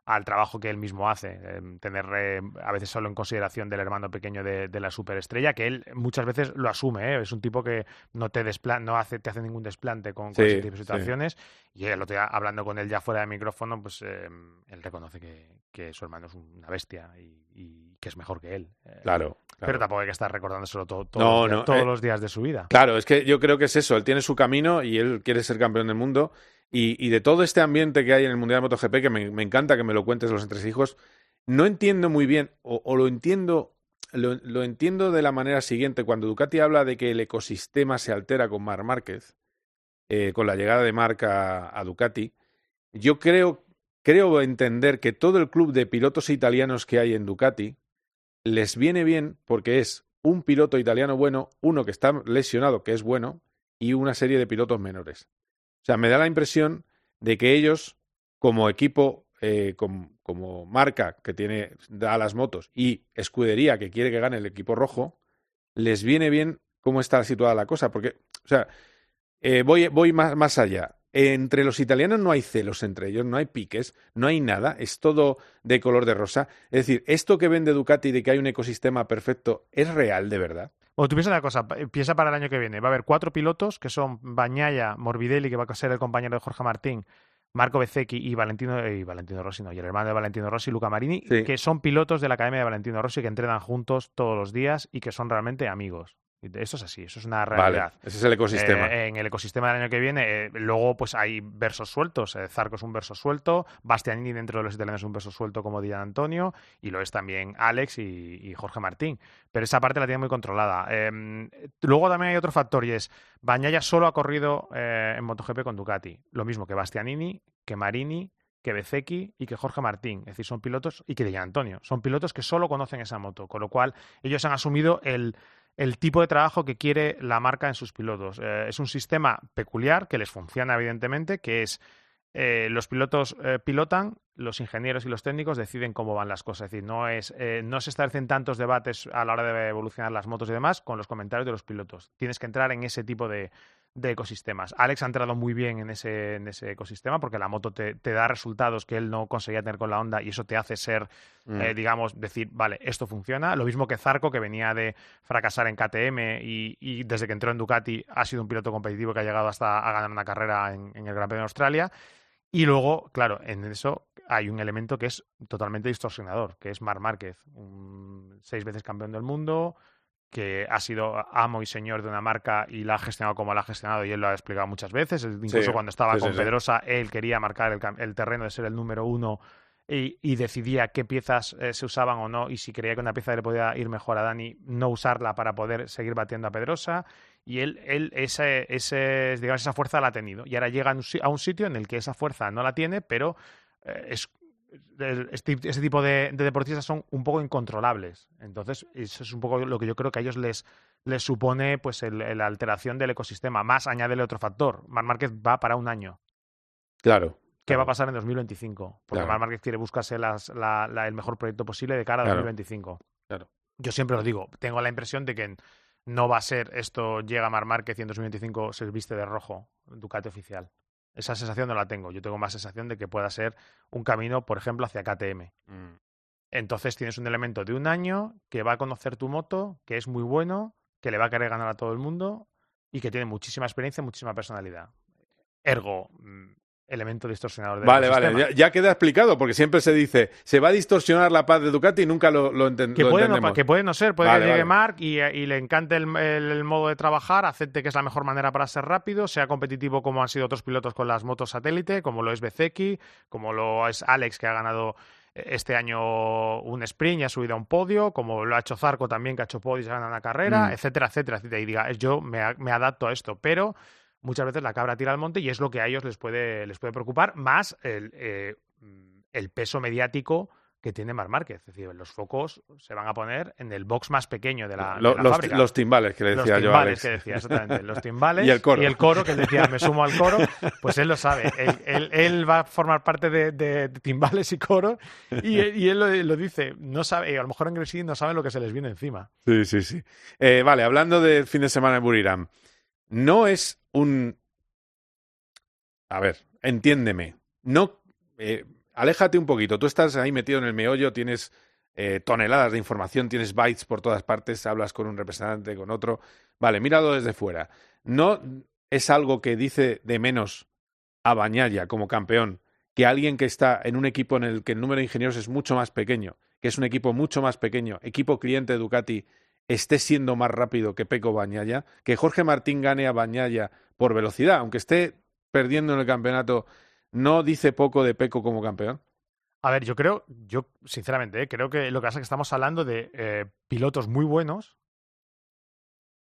al trabajo que él mismo hace. Eh, tener eh, a veces solo en consideración del hermano pequeño de, de la superestrella, que él muchas veces lo asume. ¿eh? Es un tipo que no te despla no hace, te hace ningún desplante con, con
Sí,
ese tipo de
sí.
situaciones. Y el otro día, hablando con él ya fuera de micrófono, pues eh, él reconoce que, que su hermano es una bestia y, y que es mejor que él. Eh,
Claro,
Pero tampoco hay que estar recordándoselo todo, todos,
No,
los, días,
no,
todos
eh,
los días de su vida.
Claro, es que yo creo que es eso. Él tiene su camino y él quiere ser campeón del mundo. Y, y de todo este ambiente que hay en el Mundial de MotoGP, que me, encanta que me lo cuentes los entresijos, no entiendo muy bien, o, lo entiendo, lo, entiendo de la manera siguiente. Cuando Ducati habla de que el ecosistema se altera con Mar Márquez, eh, con la llegada de Marc a, a Ducati, yo creo, creo entender que todo el club de pilotos italianos que hay en Ducati les viene bien porque es un piloto italiano bueno, uno que está lesionado, que es bueno, y una serie de pilotos menores. Sea, me da la impresión de que ellos, como equipo, eh, com- como marca que tiene da las motos y escudería que quiere que gane el equipo rojo, les viene bien cómo está situada la cosa. Porque, o sea, eh, voy, voy más, más allá. Entre los italianos no hay celos entre ellos, no hay piques, no hay nada, es todo de color de rosa. Es decir, esto que vende Ducati de que hay un ecosistema perfecto, ¿es real de verdad?
Bueno, tú piensa una cosa, piensa para el año que viene. Va a haber cuatro pilotos que son Bañaya, Morbidelli, que va a ser el compañero de Jorge Martín, Marco Bezzecchi y Valentino, y Valentino Rossi, no, y el hermano de Valentino Rossi, Luca Marini,
Sí.
que son pilotos de la Academia de Valentino Rossi que entrenan juntos todos los días y que son realmente amigos. Eso es así, eso es una
Vale,
realidad.
ese es el ecosistema.
Eh, en el ecosistema del año que viene, eh, luego pues hay versos sueltos. Eh, Zarco es un verso suelto, Bastianini dentro de los italianos es un verso suelto como Di Antonio, y lo es también Alex y, y Jorge Martín. Pero esa parte la tiene muy controlada. Eh, luego también hay otro factor y es, Bañaya solo ha corrido en MotoGP con Ducati. Lo mismo que Bastianini, que Marini, que Bezzecchi y que Jorge Martín. Es decir, son pilotos, y que Di Antonio. Son pilotos que solo conocen esa moto, con lo cual ellos han asumido el, el tipo de trabajo que quiere la marca en sus pilotos. Eh, es un sistema peculiar que les funciona, evidentemente, que es eh, los pilotos eh, pilotan, los ingenieros y los técnicos deciden cómo van las cosas. Es decir, no, es, eh, no se establecen tantos debates a la hora de evolucionar las motos y demás con los comentarios de los pilotos. Tienes que entrar en ese tipo de, de ecosistemas. Alex ha entrado muy bien en ese, en ese ecosistema porque la moto te, te da resultados que él no conseguía tener con la Honda y eso te hace ser,
Mm.
eh, digamos, decir, vale, esto funciona. Lo mismo que Zarco, que venía de fracasar en KTM y, y desde que entró en Ducati ha sido un piloto competitivo que ha llegado hasta a ganar una carrera en, en el Gran Premio de Australia. Y luego, claro, en eso hay un elemento que es totalmente distorsionador, que es Mar Márquez, un seis veces campeón del mundo, que ha sido amo y señor de una marca y la ha gestionado como la ha gestionado y él lo ha explicado muchas veces. Incluso
Sí,
cuando estaba
sí,
con
sí.
Pedrosa, él quería marcar el, terreno de ser el número uno y, y decidía qué piezas eh, se usaban o no y si creía que una pieza le podía ir mejor a Dani, no usarla para poder seguir batiendo a Pedrosa. Y él, él ese, ese, digamos, esa fuerza la ha tenido. Y ahora llega a un sitio en el que esa fuerza no la tiene, pero eh, es el- este- ese tipo de, de deportistas son un poco incontrolables. Entonces, eso es un poco lo que yo creo que a ellos les, les supone pues la alteración del ecosistema. Más añádele otro factor. Mar Márquez va para un año.
Claro.
¿Qué va a pasar en 2025? Porque
Claro.
Mar Márquez quiere buscarse las- la- la- el mejor proyecto posible de cara a
Claro.
2025.
Claro.
Yo siempre lo digo, tengo la impresión de que no va a ser esto llega Mar Márquez y en 2025 se viste de rojo Ducati oficial. Esa sensación no la tengo. Yo tengo más sensación de que pueda ser un camino, por ejemplo, hacia KTM. Entonces tienes un elemento de un año que va a conocer tu moto, que es muy bueno, que le va a querer ganar a todo el mundo y que tiene muchísima experiencia, muchísima personalidad. Ergo, mm, elemento distorsionador del
Vale, vale, ya, ya queda explicado, porque siempre se dice, se va a distorsionar la paz de Ducati y nunca lo, lo, enten-
Que
lo
puede, no,
entendemos.
que puede no ser, puede
Vale,
que llegue
vale.
Mark y, y le encante el, el- el modo de trabajar, acepte que es la mejor manera para ser rápido, sea competitivo como han sido otros pilotos con las motos satélite, como lo es Bezeki, como lo es Alex, que ha ganado eh, este año un sprint y ha subido a un podio, como lo ha hecho Zarco también, que ha hecho podios y ha ganado una carrera,
Mm.
etcétera, etcétera, etcétera. Y diga, "Es yo me adapto a esto, pero muchas veces la cabra tira al monte y es lo que a ellos les puede, les puede preocupar, más el, eh, el peso mediático que tiene Mar Márquez. Es decir, los focos se van a poner en el box más pequeño de la, de
Lo-
la
los,
fábrica.
los timbales que le
Los
decía yo a
timbales
Alex.
que decía, exactamente. Los timbales
y el coro.
que él decía, me sumo al coro, pues él lo sabe. Él, él- él va a formar parte de, de- de timbales y coro y, él- y él lo, lo dice. No sabe, a lo mejor en Gresini no saben lo que se les viene encima.
Sí, sí, sí. Eh, vale, hablando del fin de semana en Buriram, no es un... A ver, entiéndeme. No, eh, aléjate un poquito. Tú estás ahí metido en el meollo, tienes eh, toneladas de información, tienes bytes por todas partes, hablas con un representante, con otro. Vale, míralo desde fuera. No es algo que dice de menos a Bañaya como campeón que alguien que está en un equipo en el que el número de ingenieros es mucho más pequeño, que es un equipo mucho más pequeño, equipo cliente Ducati, esté siendo más rápido que Peco Bañaya, que Jorge Martín gane a Bañaya por velocidad, aunque esté perdiendo en el campeonato, no dice poco de Peco como campeón.
A ver, yo creo, yo sinceramente, eh, creo que lo que pasa es que estamos hablando de eh, pilotos muy buenos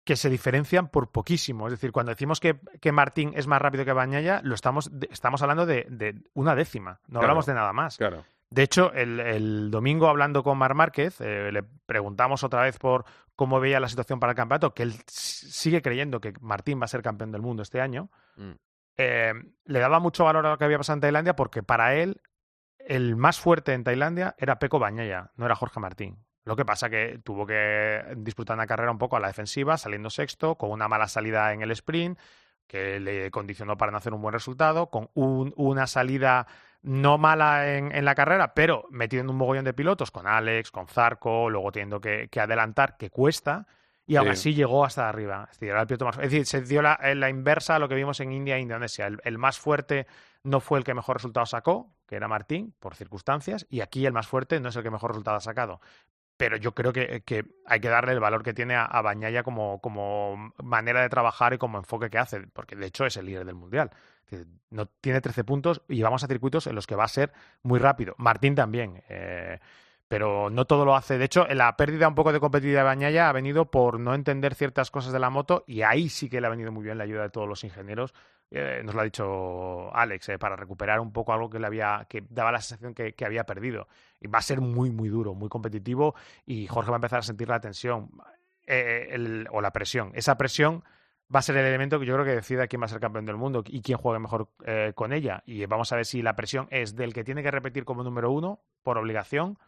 que se diferencian por poquísimo. Es decir, cuando decimos que, que Martín es más rápido que Bañaya, lo estamos, estamos hablando de, de una décima. No
Claro,
hablamos de nada más.
Claro.
De hecho, el, el domingo hablando con Mar Márquez, eh, le preguntamos otra vez por cómo veía la situación para el campeonato, que él sigue creyendo que Martín va a ser campeón del mundo este año. Eh, le daba mucho valor a lo que había pasado en Tailandia porque para él el más fuerte en Tailandia era Peco Bañaya, no era Jorge Martín. Lo que pasa que tuvo que disputar una carrera un poco a la defensiva, saliendo sexto, con una mala salida en el sprint, que le condicionó para no hacer un buen resultado, con un- una salida no mala en, en la carrera, pero metido en un mogollón de pilotos, con Alex, con Zarco, luego teniendo que, que adelantar, que cuesta, y aún
Sí.
así llegó hasta arriba. Es decir, era el piloto más- es decir, se dio la, la inversa a lo que vimos en India e Indonesia. El, el más fuerte no fue el que mejor resultado sacó, que era Martín, por circunstancias, y aquí el más fuerte no es el que mejor resultado ha sacado. Pero yo creo que, hay que darle el valor que tiene a, a Bañaya como, manera de trabajar y como enfoque que hace, porque de hecho es el líder del mundial. No tiene 13 puntos y vamos a circuitos en los que va a ser muy rápido. Martín también. eh, pero no todo lo hace. De hecho, la pérdida un poco de competitividad de Bañaya ha venido por no entender ciertas cosas de la moto y ahí sí que le ha venido muy bien la ayuda de todos los ingenieros. Eh, nos lo ha dicho Alex, eh, para recuperar un poco algo que le había, que daba la sensación que, había perdido. Y va a ser muy, muy duro, muy competitivo y Jorge va a empezar a sentir la tensión eh, o la presión. Esa presión va a ser el elemento que yo creo que decida quién va a ser campeón del mundo y quién juegue mejor con ella. Y vamos a ver si la presión es del que tiene que repetir como número uno por obligación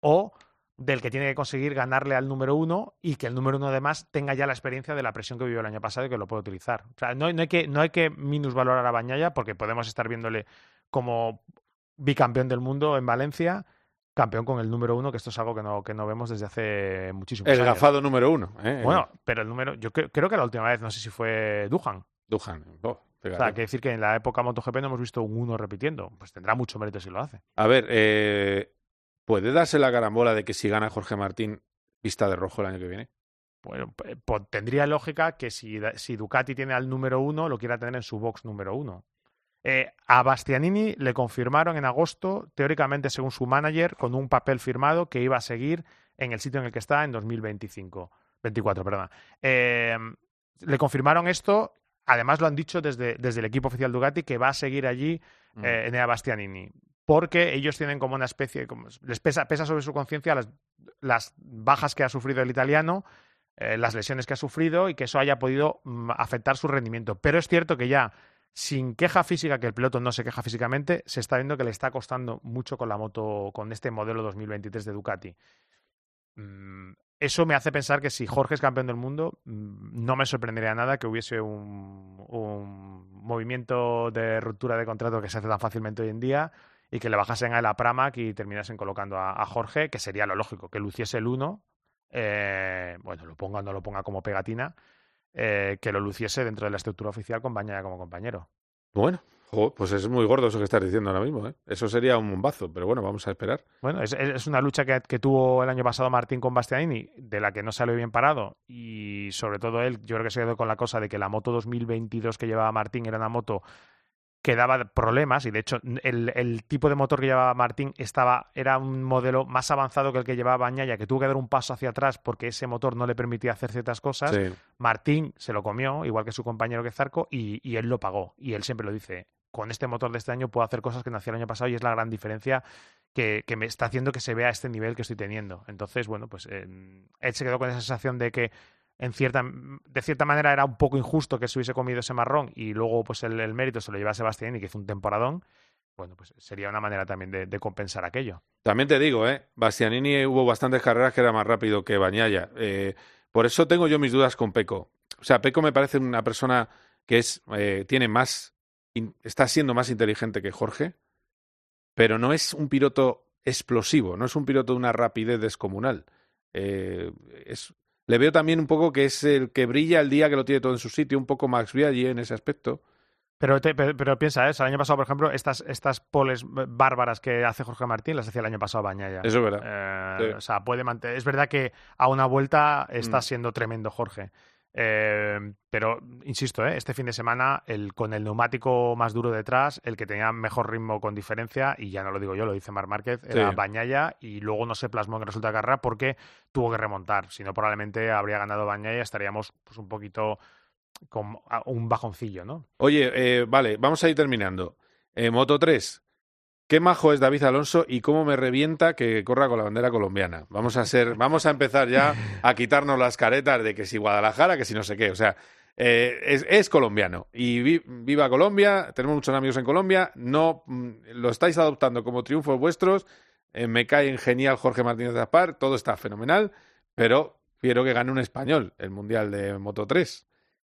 o del que tiene que conseguir ganarle al número uno y que el número uno además tenga ya la experiencia de la presión que vivió el año pasado y que lo puede utilizar. O sea, no, no hay que, no hay que minusvalorar a Bañaya porque podemos estar viéndole como bicampeón del mundo en Valencia, campeón con el número uno, que esto es algo que no, que no vemos desde hace muchísimos
El
años.
gafado número uno. ¿eh?
Bueno, pero el número, yo creo, creo que la última vez, no sé si fue Duhan.
Duhan. Oh,
O sea, que decir que en la época MotoGP no hemos visto un uno repitiendo. Pues tendrá mucho mérito si lo hace.
A ver, eh, ¿puede darse la carambola de que si gana Jorge Martín, pista de rojo el año que viene?
bueno, po- tendría lógica que si, Ducati tiene al número uno, lo quiera tener en su box número uno. Eh, a Bastianini le confirmaron en agosto, teóricamente según su manager, con un papel firmado que iba a seguir en el sitio en el que está en 2025. 24, perdón. Eh, le confirmaron esto, además lo han dicho desde, desde el equipo oficial Ducati, que va a seguir allí
Mm.
eh, Enea Bastianini. Porque ellos tienen como una especie, les pesa, sobre su conciencia las, las bajas que ha sufrido el italiano, eh, las lesiones que ha sufrido y que eso haya podido mm, afectar su rendimiento. Pero es cierto que ya, sin queja física, que el piloto no se queja físicamente, se está viendo que le está costando mucho con la moto, con este modelo 2023 de Ducati. Mm, eso me hace pensar que si Jorge es campeón del mundo, mm, no me sorprendería nada que hubiese un, un movimiento de ruptura de contrato que se hace tan fácilmente hoy en día y que le bajasen a la Pramac y terminasen colocando a, a Jorge, que sería lo lógico, que luciese el 1, eh, bueno, lo ponga o no lo ponga como pegatina, eh, que lo luciese dentro de la estructura oficial con Bañaya como compañero.
Bueno, pues es muy gordo eso que estás diciendo ahora mismo. ¿eh? Eso sería un bombazo, pero bueno, vamos a esperar.
Bueno, es, es una lucha que, que tuvo el año pasado Martín con Bastianini, de la que no salió bien parado. Y sobre todo él, yo creo que se quedó con la cosa de que la moto 2022 que llevaba Martín era una moto que daba problemas. Y de hecho, el, el tipo de motor que llevaba Martín estaba, era un modelo más avanzado que el que llevaba Bañaya, que tuvo que dar un paso hacia atrás porque ese motor no le permitía hacer ciertas cosas.
Sí.
Martín se lo comió, igual que su compañero que Zarco, y, y él lo pagó. Y él siempre lo dice. Con este motor de este año puedo hacer cosas que no hacía el año pasado y es la gran diferencia que, que me está haciendo que se vea este nivel que estoy teniendo. Entonces, bueno, pues eh, él se quedó con esa sensación de que en cierta, de cierta manera era un poco injusto que se hubiese comido ese marrón y luego pues el, el mérito se lo lleva a Sebastián y que hizo un temporadón. Bueno, pues sería una manera también de, compensar aquello.
También te digo, ¿eh? Bastianini hubo bastantes carreras que era más rápido que Bañaya. Eh, por eso tengo yo mis dudas con Peco. O sea, Peco me parece una persona que es, eh, tiene más, está siendo más inteligente que Jorge, pero no es un piloto explosivo, no es un piloto de una rapidez descomunal. Eh, es, le veo también un poco que es el que brilla el día que lo tiene todo en su sitio, un poco Max Biaggi en ese aspecto.
Pero, te- pero, pero piensa, ¿eh? el año pasado, por ejemplo, estas, estas poles bárbaras que hace Jorge Martín las hacía el año pasado Bañaya.
Eso es verdad.
Eh,
Sí.
O sea, puede mantener. Es verdad que a una vuelta está
Mm.
siendo tremendo Jorge. Eh, pero, insisto, ¿eh? este fin de semana, el, con el neumático más duro detrás, el que tenía mejor ritmo con diferencia, y ya no lo digo yo, lo dice Mar Márquez, era
Sí.
Bañaya, y luego no se plasmó en el resultado de carrera porque tuvo que remontar. Si no, probablemente habría ganado Bañaya, estaríamos pues, un poquito con un bajoncillo, ¿no?
Oye, eh, vale, vamos a ir terminando. Eh, Moto 3. Qué majo es David Alonso y cómo me revienta que corra con la bandera colombiana. Vamos a ser, vamos a empezar ya a quitarnos las caretas de que si Guadalajara, que si no sé qué. O sea, eh, es, es colombiano y vi- viva Colombia. Tenemos muchos amigos en Colombia. No mm, lo estáis adoptando como triunfos vuestros. Eh, me cae genial Jorge Martínez de Aspar. Todo está fenomenal, pero quiero que gane un español el mundial de Moto 3.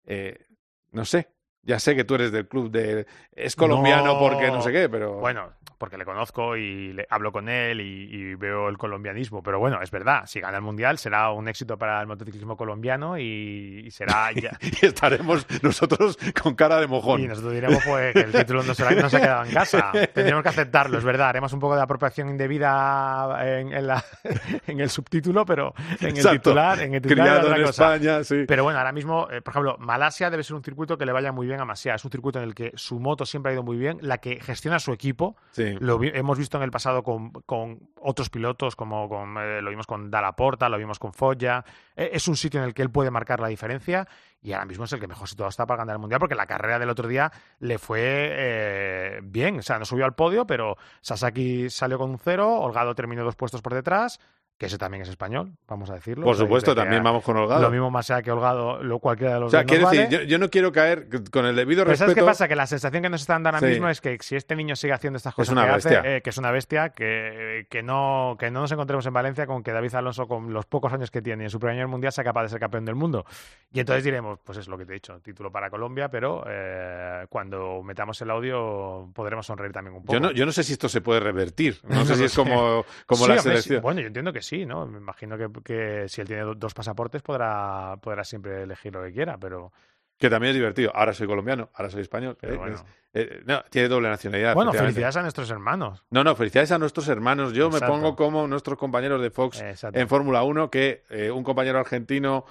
Eh, no sé. Ya sé que tú eres del club de. Es colombiano
No.
porque no sé qué, pero.
Bueno, porque le conozco y le, hablo con él y, y veo el colombianismo. Pero bueno, es verdad, si gana el Mundial será un éxito para el motociclismo colombiano y, y será ya...
y estaremos nosotros con cara de mojón.
Y nosotros diremos pues, que el título no, será- no se ha quedado en casa. Tendremos que aceptarlo, es verdad. Haremos un poco de apropiación indebida en, en la- en el subtítulo, pero en el titular, en el titular otra
en
cosa.
España, sí.
Pero bueno, ahora mismo, eh, por ejemplo, Malasia debe ser un circuito que le vaya muy bien a Masia. Es un circuito en el que su moto siempre ha ido muy bien, la que gestiona su equipo.
Sí.
Lo hemos visto en el pasado con, con otros pilotos, como con, eh, lo vimos con Dalla Porta, lo vimos con Foggia. Eh, es un sitio en el que él puede marcar la diferencia y ahora mismo es el que mejor situado está para ganar el Mundial, porque la carrera del otro día le fue eh, bien. O sea, no subió al podio, pero Sasaki salió con un cero, Holgado terminó dos puestos por detrás. Que ese también es español, vamos a decirlo.
Por supuesto, también vamos con Holgado.
Lo mismo más sea que Holgado, lo cualquiera de los
O sea, quiero decir,
vale.
yo, yo no quiero caer con el debido
Pero ¿sabes
respeto.
qué pasa? Que la sensación que nos están dando ahora
Sí.
mismo es que si este niño sigue haciendo estas
Es
cosas
una
que
bestia.
hace, eh, que es una bestia, que, que, no, que no nos encontremos en Valencia con que David Alonso, con los pocos años que tiene en su primer año mundial, sea capaz de ser campeón del mundo. Y entonces diremos, pues es lo que te he dicho, título para Colombia, pero eh, cuando metamos el audio podremos sonreír también un poco.
Yo no, yo no sé si esto se puede revertir. No sé si es como, como
Sí,
la
hombre, sí.
selección.
Bueno, yo entiendo que sí, ¿no? Me imagino que, que si él tiene do- dos pasaportes podrá, podrá siempre elegir lo que quiera, pero...
Que también es divertido. Ahora soy colombiano, ahora soy español.
Pero
Eh,
bueno.
es- eh, no, tiene doble nacionalidad.
Bueno, felicidades a nuestros hermanos.
No, no, felicidades a nuestros hermanos. Yo
Exacto.
me pongo como nuestros compañeros de Fox
Exacto.
en Fórmula 1, que eh, un compañero argentino,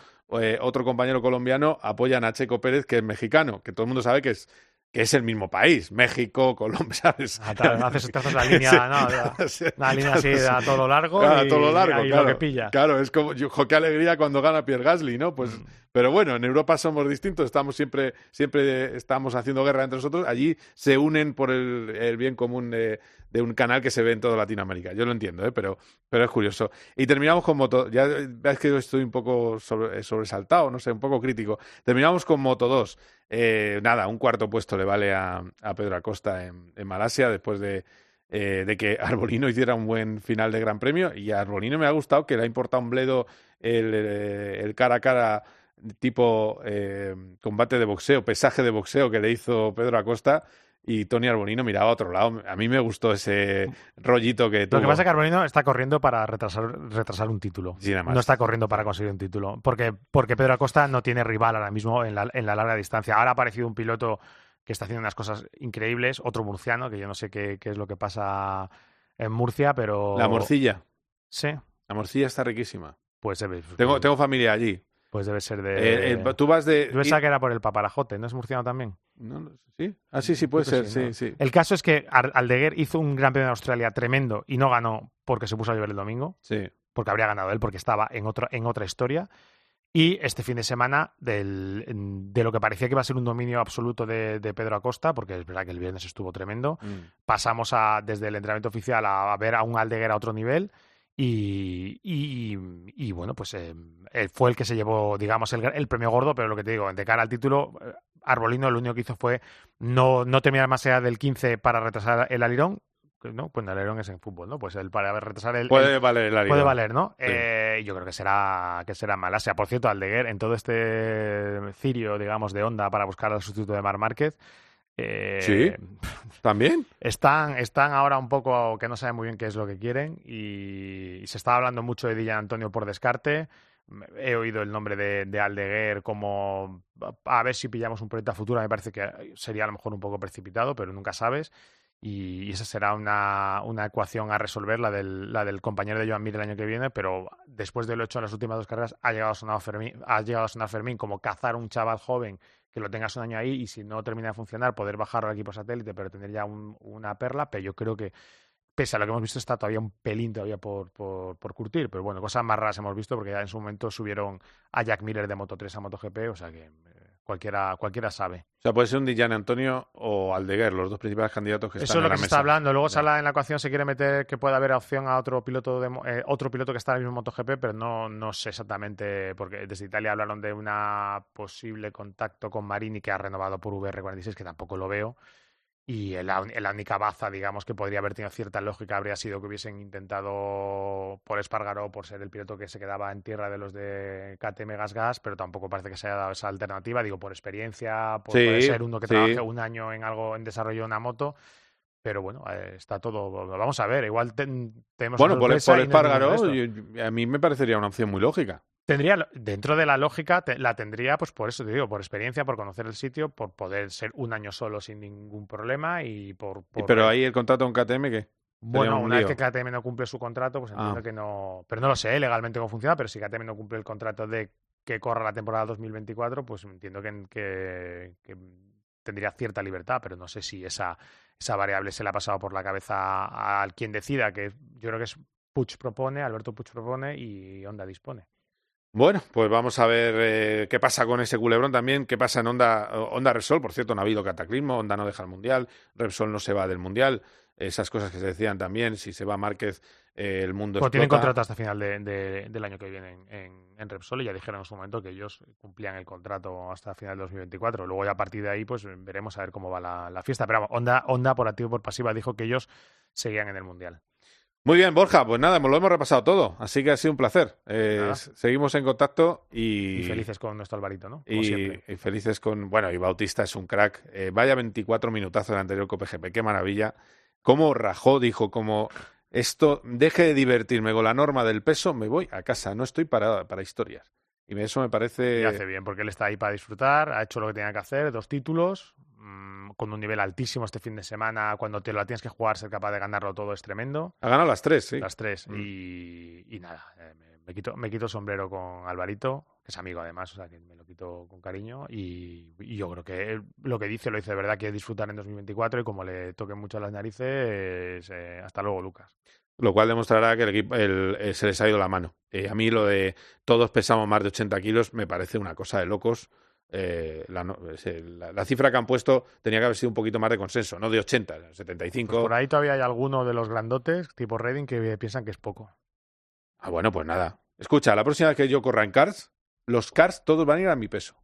otro compañero colombiano apoyan a Checo Pérez, que es mexicano, que todo el mundo sabe que es que es el mismo país, México, Colombia, ¿sabes?
Ah, haces, te haces la línea,
Sí.
no, ya,
Sí.
una línea así a todo lo largo
Claro, a todo lo largo,
y
claro.
lo que pilla.
Claro, es como, yo, qué alegría cuando gana Pierre Gasly, ¿no? Pues,
Mm.
pero bueno, en Europa somos distintos, estamos siempre, siempre estamos haciendo guerra entre nosotros. Allí se unen por el, el bien común de, de un canal que se ve en toda Latinoamérica. Yo lo entiendo, ¿eh? pero, pero es curioso. Y terminamos con Moto. Ya ves que yo estoy un poco sobre- sobresaltado, no sé, un poco crítico. Terminamos con Moto 2. Eh, nada, un cuarto puesto le vale a, Pedro Acosta en, Malasia después de, eh, que Arbolino hiciera un buen final de Gran Premio. Y a Arbolino me ha gustado que le ha importado un bledo el, eh, cara a cara tipo eh, combate de boxeo, pesaje de boxeo que le hizo Pedro Acosta. Y Tony Arbolino miraba a otro lado. A mí me gustó ese rollito que tuvo.
Lo que pasa es que Arbolino está corriendo para retrasar, retrasar un título.
Sí, nada más.
No está corriendo para conseguir un título. Porque, porque Pedro Acosta no tiene rival ahora mismo en la, en la larga distancia. Ahora ha aparecido un piloto que está haciendo unas cosas increíbles, otro murciano, que yo no sé qué, qué es lo que pasa en Murcia, pero...
La morcilla.
Sí.
La morcilla está riquísima.
Pues debe,
Tengo, tengo familia allí.
Pues debe ser de...
Eh, eh, tú vas de.
Yo pensaba que era por el paparajote, ¿no es murciano también?
No, no, ¿Sí? Ah, sí, sí, puede ser, sí,
¿no?
sí.
El caso es que Aldeguer hizo un Gran Premio de Australia tremendo y no ganó porque se puso a llover el domingo,
Sí.
porque habría ganado él porque estaba en, otro, en otra historia. Y este fin de semana, del- de lo que parecía que iba a ser un dominio absoluto de, de Pedro Acosta, porque es verdad que el viernes estuvo tremendo,
Mm.
pasamos a, desde el entrenamiento oficial a, a ver a un Aldeguer a otro nivel. Y, y- y, bueno, pues eh, eh, fue el que se llevó, digamos, el, el premio gordo, pero lo que te digo, de cara al título, eh, Arbolino lo único que hizo fue no, no terminar más allá del 15 para retrasar el alirón. ¿no? Pues el alirón es en fútbol, ¿no? Pues el para retrasar el.
Puede
el-
valer el.
Puede valer, ¿no?
Sí.
Eh, yo creo que será que será Malasia. Por cierto, Aldeguer, en todo este cirio, digamos, de onda para buscar al sustituto de Mar Márquez. Eh,
Sí. ¿También?
están, están ahora un poco que no saben muy bien qué es lo que quieren y, y se está hablando mucho de Dillan Antonio por descarte. He oído el nombre de, de Aldeguer como a ver si pillamos un proyecto a futuro. Me parece que sería a lo mejor un poco precipitado, pero nunca sabes. Y, esa será una, una ecuación a resolver, la del, la del compañero de Joan Mir el año que viene. Pero después de lo hecho en las últimas dos carreras, ha llegado a sonar Fermín, ha llegado a sonar Fermín como cazar un chaval joven que lo tengas un año ahí y si no termina de funcionar, poder bajarlo al equipo satélite, pero tener ya un- una perla. Pero yo creo que, pese a lo que hemos visto, está todavía un pelín todavía por, por, por curtir. Pero bueno, cosas más raras hemos visto porque ya en su momento subieron a Jack Miller de Moto 3 a MotoGP, o sea que eh, cualquiera, cualquiera sabe.
O sea, puede ser un Dillan Antonio o Aldeguer, los dos principales candidatos que
Eso
están
es lo
en
que se
mesa.
está hablando. Luego se habla en la ecuación, se quiere meter que pueda haber opción a otro piloto de eh, otro piloto que está en el mismo MotoGP, pero no, no sé exactamente, porque desde Italia hablaron de una posible contacto con Marini que ha renovado por VR46, que tampoco lo veo. Y el- la, la única baza, digamos, que podría haber tenido cierta lógica habría sido que hubiesen intentado por Espargaró, por ser el piloto que se quedaba en tierra de los de KTM Gas Gas, pero tampoco parece que se haya dado esa alternativa. Digo, por experiencia, por,
Sí,
puede ser uno que
sí.
trabaje un año en algo, en desarrollo de una moto. Pero bueno, eh, está todo. Vamos a ver, igual ten- tenemos.
Bueno, por, por
no
Espargaró, yo- a mí me parecería una opción muy lógica.
Tendría, dentro de la lógica, te- la tendría, pues por eso te digo, por experiencia, por conocer el sitio, por poder ser un año solo sin ningún problema y por.
Pero ahí el contrato con KTM, ¿qué?
Bueno,
un
una vez que KTM no cumple su contrato, pues entiendo
Ah.
que no. Pero no lo sé legalmente cómo funciona, pero si KTM no cumple el contrato de que corra la temporada 2024, pues entiendo que, que- que tendría cierta libertad, pero no sé si esa, esa variable se le ha pasado por la cabeza al quien decida, que yo creo que es Puig propone, Alberto Puig propone y Honda dispone.
Bueno, pues vamos a ver eh, qué pasa con ese culebrón también, qué pasa en Honda, Honda Repsol. Por cierto, no ha habido cataclismo, Honda no deja el Mundial, Repsol no se va del Mundial. Esas cosas que se decían también, si se va Márquez, eh, el mundo
Bueno, tienen contrato hasta final de- de- del año que viene en, en- en Repsol y ya dijeron en su momento que ellos cumplían el contrato hasta final de 2024. Luego ya a partir de ahí pues veremos a ver cómo va la, la fiesta. Pero vamos, Honda, Honda por activo y por pasiva dijo que ellos seguían en el Mundial.
Muy bien, Borja, pues nada, lo hemos repasado todo, así que ha sido un placer. Eh, seguimos en contacto y,
Y felices con nuestro Alvarito, ¿no? Como
y,
siempre.
y felices con. Bueno, y Bautista es un crack. Eh, vaya 24 minutazos del anterior COPGP, qué maravilla. Cómo rajó, dijo, como esto, deje de divertirme con la norma del peso, me voy a casa, no estoy para, para historias. Y eso me parece.
Y hace bien, porque él está ahí para disfrutar, ha hecho lo que tenía que hacer, dos títulos, mm, con un nivel altísimo este fin de semana, cuando te lo tienes que jugar, ser capaz de ganarlo todo es tremendo.
Ha ganado las tres, sí.
Las tres.
Mm.
Y, y nada, eh, me, me quito, me quito el sombrero con Alvarito, que es amigo además, o sea, que me lo quito con cariño. Y, y yo creo que él lo que dice lo dice de verdad, quiere disfrutar en 2024 y como le toquen mucho las narices, eh, hasta luego, Lucas.
Lo cual demostrará que el equipo el- eh, se les ha ido la mano. Eh, a mí lo de todos pesamos más de 80 kilos me parece una cosa de locos. Eh, la, cifra que han puesto tenía que haber sido un poquito más de consenso, no de 80, 75.
Pues por ahí todavía hay alguno de los grandotes, tipo Redding, que piensan que es poco.
Ah, bueno, pues nada. Escucha, la próxima vez que yo corra en cars, los cars todos van a ir a mi peso.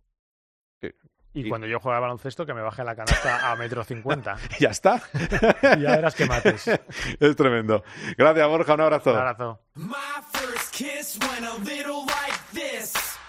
Y, cuando yo juegue a baloncesto, que me baje la canasta a metro cincuenta.
ya está.
ya verás que mates.
es tremendo. Gracias, Borja. Un abrazo.
Un abrazo.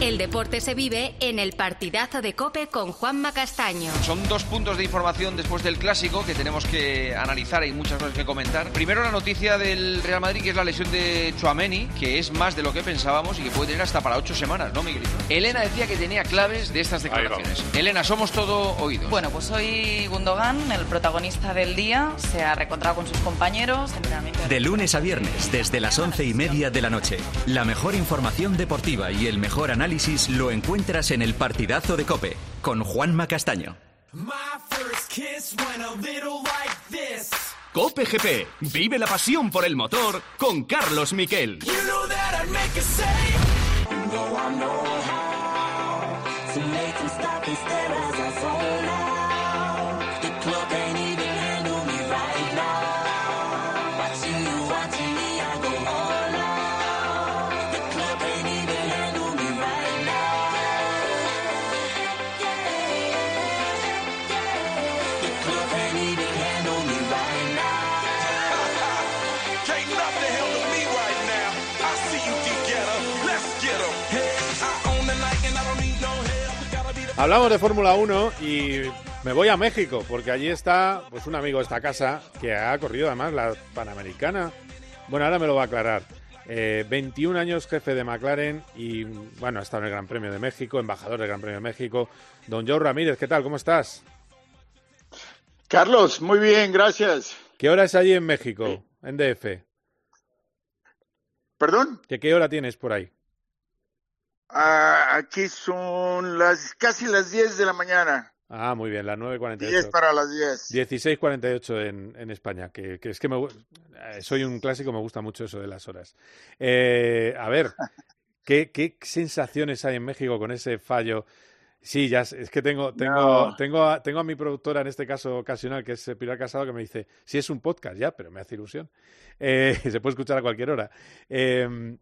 El deporte se vive en el partidazo de Cope con Juanma Castaño.
Son dos puntos de información después del clásico que tenemos que analizar, hay muchas cosas que comentar. Primero la noticia del Real Madrid, que es la lesión de Chuameni, que es más de lo que pensábamos y que puede tener hasta para ocho semanas, ¿no, Miguelito? Elena decía que tenía claves de estas declaraciones. Elena, somos todo oídos.
Bueno, pues hoy Gundogan, el protagonista del día, se ha reencontrado con sus compañeros. entrenamiento
De lunes a viernes, desde las once y media de la noche. La mejor información deportiva y el mejor análisis lo encuentras en el partidazo de Cope, con Juanma Castaño.
Like.
Cope GP. Vive la pasión por el motor con Carlos Miquel.
You know
Hablamos de Fórmula 1 y me voy a México porque allí está pues un amigo de esta casa que ha corrido además la Panamericana. Bueno, ahora me lo va a aclarar. Eh, 21 años jefe de McLaren y bueno, ha estado en el Gran Premio de México, embajador del Gran Premio de México. Don Joe Ramírez, ¿qué tal? ¿Cómo estás?
Carlos, muy bien, gracias.
¿Qué hora es allí en México, en DF?
¿Perdón?
¿Que ¿Qué hora tienes por ahí?
Ah, aquí son las casi las 10 de la mañana.
Ah, muy bien, las 9.48.
10 para las 10.
16.48 en, en España, que, que es que me, eh, soy un clásico, me gusta mucho eso de las horas. Eh, a ver, ¿qué, ¿qué sensaciones hay en México con ese fallo? Sí, ya es que tengo, tengo,
No.
tengo, a, tengo a mi productora, en este caso ocasional, que es eh, Pilar Casado, que me dice, sí es un podcast ya, pero me hace ilusión. Eh, se puede escuchar a cualquier hora. Eh,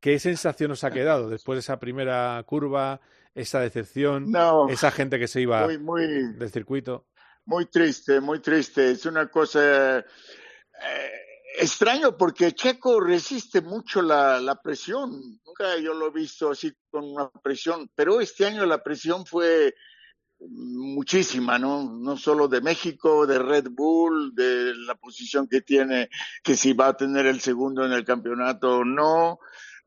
¿Qué sensación os ha quedado después de esa primera curva, esa decepción,
No.
esa gente que se iba
Muy, muy,
del circuito?
muy triste, muy triste. Es una cosa eh, extraño porque Checo resiste mucho la, la presión. Nunca yo lo he visto así con una presión, pero este año la presión fue muchísima, ¿no? No solo de México, de Red Bull, de la posición que tiene, que si va a tener el segundo en el campeonato o no,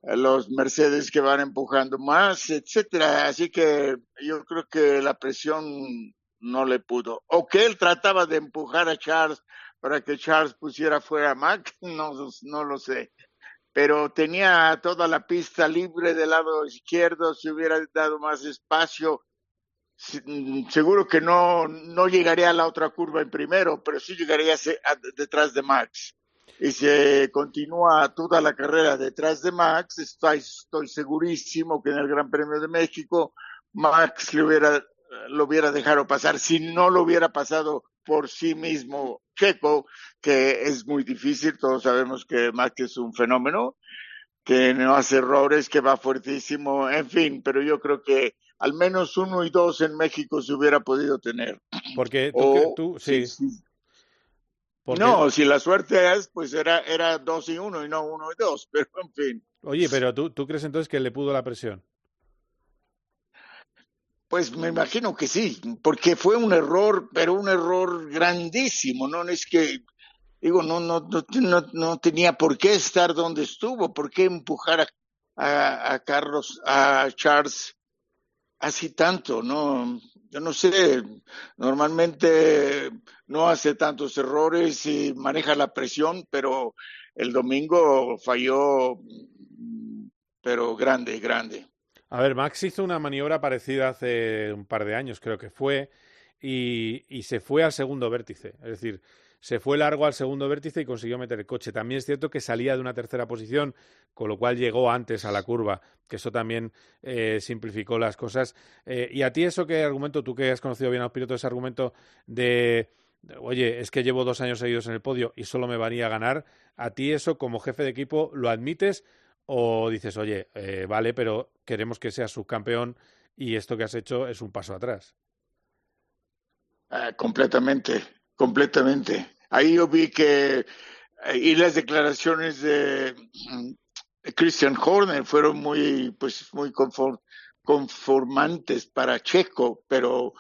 los Mercedes que van empujando más, etcétera. Así que yo creo que la presión no le pudo. O que él trataba de empujar a Charles para que Charles pusiera fuera a Mac, no, no lo sé. Pero tenía toda la pista libre del lado izquierdo, si hubiera dado más espacio, mm, seguro que no, no llegaría a la otra curva en primero, pero sí llegaría a a- detrás de Max. Y si continúa toda la carrera detrás de Max, estoy, estoy segurísimo que en el Gran Premio de México Max le hubiera, lo hubiera dejado pasar si no lo hubiera pasado por sí mismo Checo, que es muy difícil, todos sabemos que Max es un fenómeno, que no hace errores, que va fuertísimo, en fin, pero yo creo que al menos uno y dos en México se hubiera podido tener.
Porque tú,
O-
tú sí. Porque-
No, si la suerte es, pues era, era dos y uno y no uno y dos, pero en fin.
Oye, pero tú, tú crees entonces que le pudo la presión.
Pues me imagino que sí, porque fue un error, pero un error grandísimo, no es que, digo, no, no, no, no, no tenía por qué estar donde estuvo, por qué empujar a, a, a Carlos, a Charles así tanto, no, yo no sé, normalmente no hace tantos errores y maneja la presión, pero el domingo falló, pero grande, grande.
A ver, Max hizo una maniobra parecida hace un par de años, creo que fue, y, y se fue al segundo vértice. Es decir, se fue largo al segundo vértice y consiguió meter el coche. También es cierto que salía de una tercera posición, con lo cual llegó antes a la curva, que eso también eh, simplificó las cosas. Eh, y a ti eso qué argumento, tú que has conocido bien a los pilotos, ese argumento de, oye, es que llevo dos años seguidos en el podio y solo me varía a ganar, ¿a ti eso como jefe de equipo lo admites o dices, oye, eh, vale, pero queremos que seas subcampeón y esto que has hecho es un paso atrás?
Ah, completamente, completamente. Ahí yo vi que eh, y las declaraciones de mm, Christian Horner fueron muy, pues, muy conform, conformantes para Checo, pero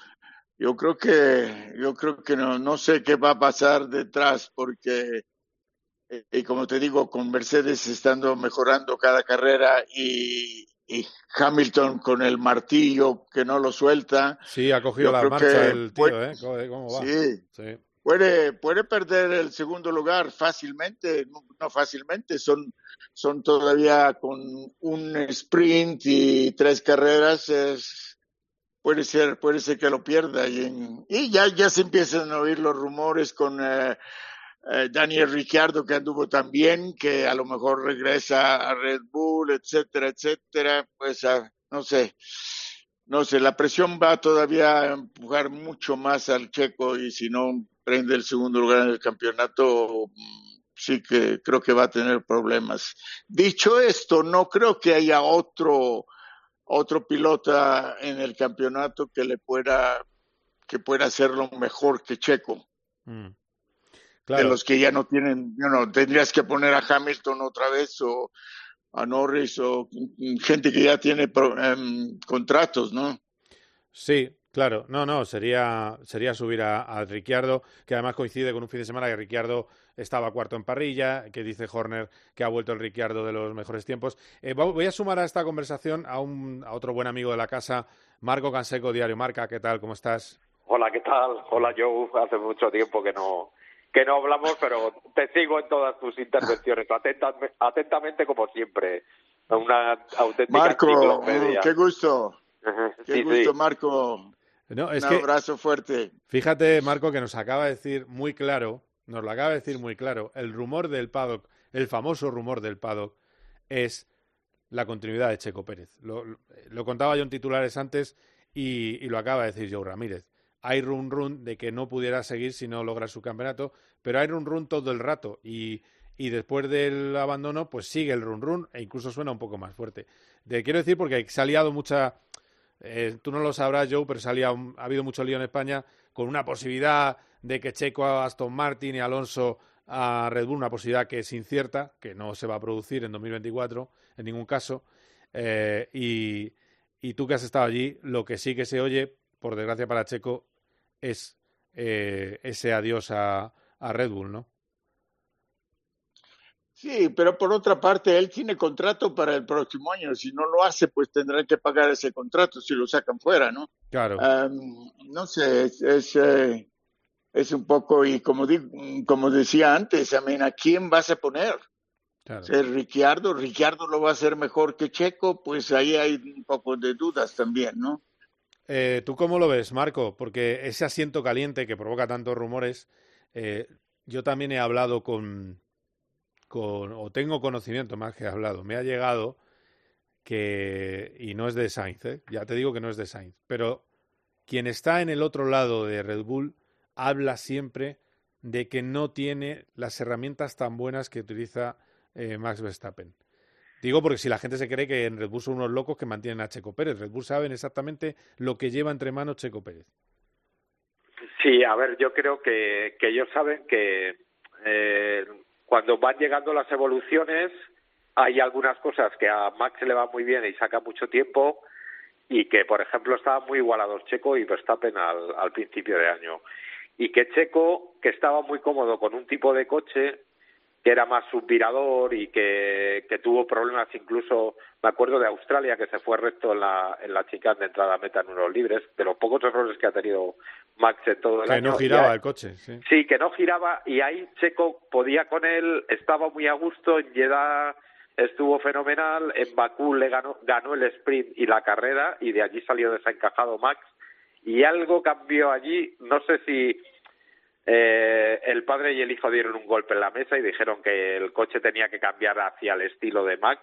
yo creo que, yo creo que no, no sé qué va a pasar detrás, porque, eh, y como te digo, con Mercedes estando mejorando cada carrera y, y Hamilton con el martillo que no lo suelta.
Sí, ha cogido la marcha el tío, ¿eh? ¿Cómo, cómo va?
Sí.
Sí.
Puede, puede perder el segundo lugar fácilmente, no, fácilmente, son, son todavía con un sprint y tres carreras, es, puede ser, puede ser que lo pierda y, y ya, ya se empiezan a oír los rumores con eh, eh, Daniel Ricciardo que anduvo también, que a lo mejor regresa a Red Bull, etcétera, etcétera, pues ah, no sé, no sé, la presión va todavía a empujar mucho más al checo y si no prende el segundo lugar en el campeonato, sí que creo que va a tener problemas. Dicho esto, no creo que haya otro otro pilota en el campeonato que le pueda que pueda hacerlo mejor que Checo.
Mm.
De los que ya no tienen, you know, tendrías que poner a Hamilton otra vez o a Norris o gente que ya tiene pro- em, contratos, ¿no?
Sí, claro. No, no, sería, sería subir a, a Ricciardo, que además coincide con un fin de semana que Ricciardo estaba cuarto en parrilla, que dice Horner que ha vuelto el Ricciardo de los mejores tiempos. Eh, voy a sumar a esta conversación a, un, a otro buen amigo de la casa, Marco Canseco, Diario Marca. ¿Qué tal? ¿Cómo estás?
Hola, ¿qué tal? Hola, Joe. Hace mucho tiempo que no que no hablamos, pero te sigo en todas tus intervenciones, atentamente, atentamente como siempre. Una auténtica
Marco, qué gusto. Qué
Sí,
gusto,
sí.
Marco.
No, es
Un
que-
abrazo fuerte.
Fíjate, Marco, que nos acaba de decir muy claro, nos lo acaba de decir muy claro, el rumor del paddock, el famoso rumor del paddock, es la continuidad de Checo Pérez. Lo, lo- lo contaba yo en titulares antes y, y lo acaba de decir Joe Ramírez. Hay run run de que no pudiera seguir si no logra su campeonato, pero hay run run todo el rato y, y después del abandono pues sigue el run run e incluso suena un poco más fuerte. Te quiero decir porque se ha liado mucha, eh, tú no lo sabrás, Joe, pero ha, habido mucho lío en España con una posibilidad de que Checo a Aston Martin y Alonso a Red Bull, una posibilidad que es incierta, que no se va a producir en 2024 en ningún caso. Eh, y, y tú que has estado allí, lo que sí que se oye, por desgracia para Checo, es eh, ese adiós a, a Red Bull, ¿no?
Sí, pero por otra parte, él tiene contrato para el próximo año. Si no lo hace, pues tendrán que pagar ese contrato si lo sacan fuera, ¿no?
Claro.
Am, no sé, es, es, eh, es un poco, y como, di- como decía antes, I mean, ¿a quién vas a poner?
Claro.
Si Ricciardo, Ricciardo lo va a hacer mejor que Checo, pues ahí hay un poco de dudas también, ¿no?
Eh, ¿Tú cómo lo ves, Marco? Porque ese asiento caliente que provoca tantos rumores, eh, yo también he hablado con, con, o tengo conocimiento más que he hablado, me ha llegado que, y no es de Sainz, ¿eh? ya te digo que no es de Sainz, pero quien está en el otro lado de Red Bull habla siempre de que no tiene las herramientas tan buenas que utiliza eh, Max Verstappen. Digo porque si la gente se cree que en Red Bull son unos locos que mantienen a Checo Pérez, Red Bull saben exactamente lo que lleva entre manos Checo Pérez.
Sí, a ver, yo creo que, ellos saben que eh, cuando van llegando las evoluciones hay algunas cosas que a Max le va muy bien y saca mucho tiempo y que, por ejemplo, estaban muy igualados Checo y Verstappen al, al principio de año. Y que Checo, que estaba muy cómodo con un tipo de coche, que era más subvirador y que, que tuvo problemas incluso, me acuerdo de Australia, que se fue recto en la, en la chicane de entrada a meta en unos libres, de los pocos errores que ha tenido Max en todo el
Que
año.
no
Y
giraba
ahí-
el coche, sí.
Sí, que no giraba y ahí Checo podía con él, estaba muy a gusto, en Jeddah estuvo fenomenal, en Bakú le ganó, ganó el sprint y la carrera y de allí salió desencajado Max y algo cambió allí, no sé si eh, el padre y el hijo dieron un golpe en la mesa y dijeron que el coche tenía que cambiar hacia el estilo de Max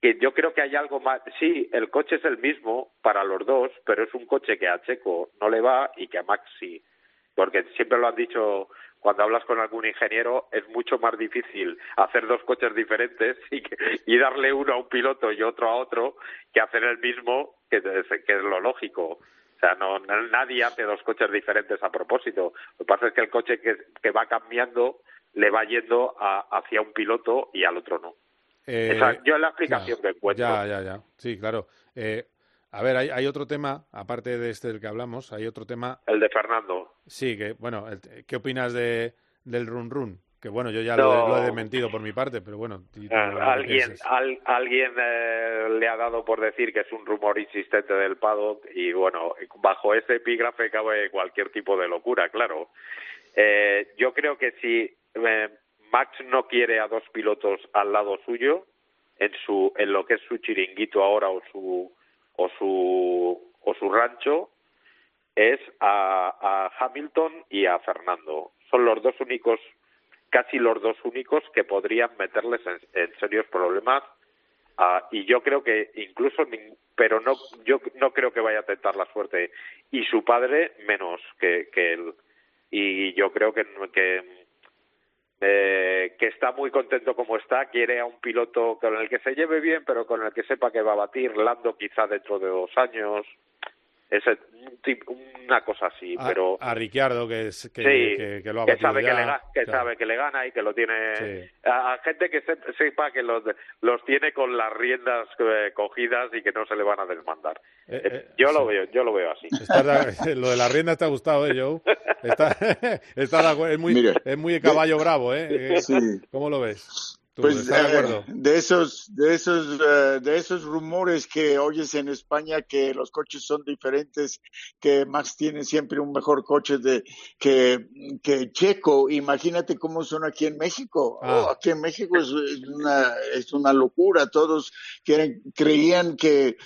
que yo creo que hay algo más. Sí, el coche es el mismo para los dos, pero es un coche que a Checo no le va y que a Max sí. Porque siempre lo han dicho cuando hablas con algún ingeniero, es mucho más difícil hacer dos coches diferentes y, que- y darle uno a un piloto y otro a otro que hacer el mismo, que, que es lo lógico. O sea, no, nadie hace dos coches diferentes a propósito. Lo que pasa es que el coche que, que va cambiando le va yendo a- hacia un piloto y al otro no.
Eh,
Esa- yo es la explicación que encuentro.
Ya, ya, ya. Sí, claro. Eh, a ver, hay, hay otro tema, aparte de este del que hablamos, hay otro tema.
El de Fernando.
Sí, que, bueno, el- ¿qué opinas de, del run run? Que bueno, yo ya
No.
lo, he- lo he desmentido por mi parte, pero bueno.
Ah, alguien al- alguien eh, le ha dado por decir que es un rumor insistente del paddock y bueno, bajo ese epígrafe cabe cualquier tipo de locura, claro. Eh, yo creo que si eh, Max no quiere a dos pilotos al lado suyo en su en lo que es su chiringuito ahora o su o su o su rancho es a, a Hamilton y a Fernando. Son los dos únicos casi los dos únicos que podrían meterles en, serios problemas. Ah, y yo creo que incluso pero no yo no creo que vaya a tentar la suerte. Y su padre menos que, que él. Y yo creo que que eh, que está muy contento como está quiere a un piloto con el que se lleve bien pero con el que sepa que va a batir Lando quizá dentro de dos años ese una cosa así
A,
pero
a Ricciardo, que, es, que,
sí,
que, que lo ha
que sabe
ya,
que, le, que
claro.
sabe que le gana y que lo tiene
Sí.
a, a gente que se- sepa que los los tiene con las riendas eh, cogidas y que no se le van a desmandar
Eh,
Eh,
eh,
yo
sí.
lo veo yo lo veo así
lo de la rienda te ha gustado, ¿eh, Joe? Está, está de acuerdo, es muy,
Mire.
es muy caballo bravo, ¿eh? Eh,
Sí.
¿Cómo lo ves? ¿Tú
Pues
de
eh, de esos, de esos, eh, de esos rumores que oyes en España que los coches son diferentes, que Max tiene siempre un mejor coche de que, que Checo. Imagínate cómo son aquí en México.
Ah.
Oh, aquí en México es, es una es una locura. Todos quieren, creían que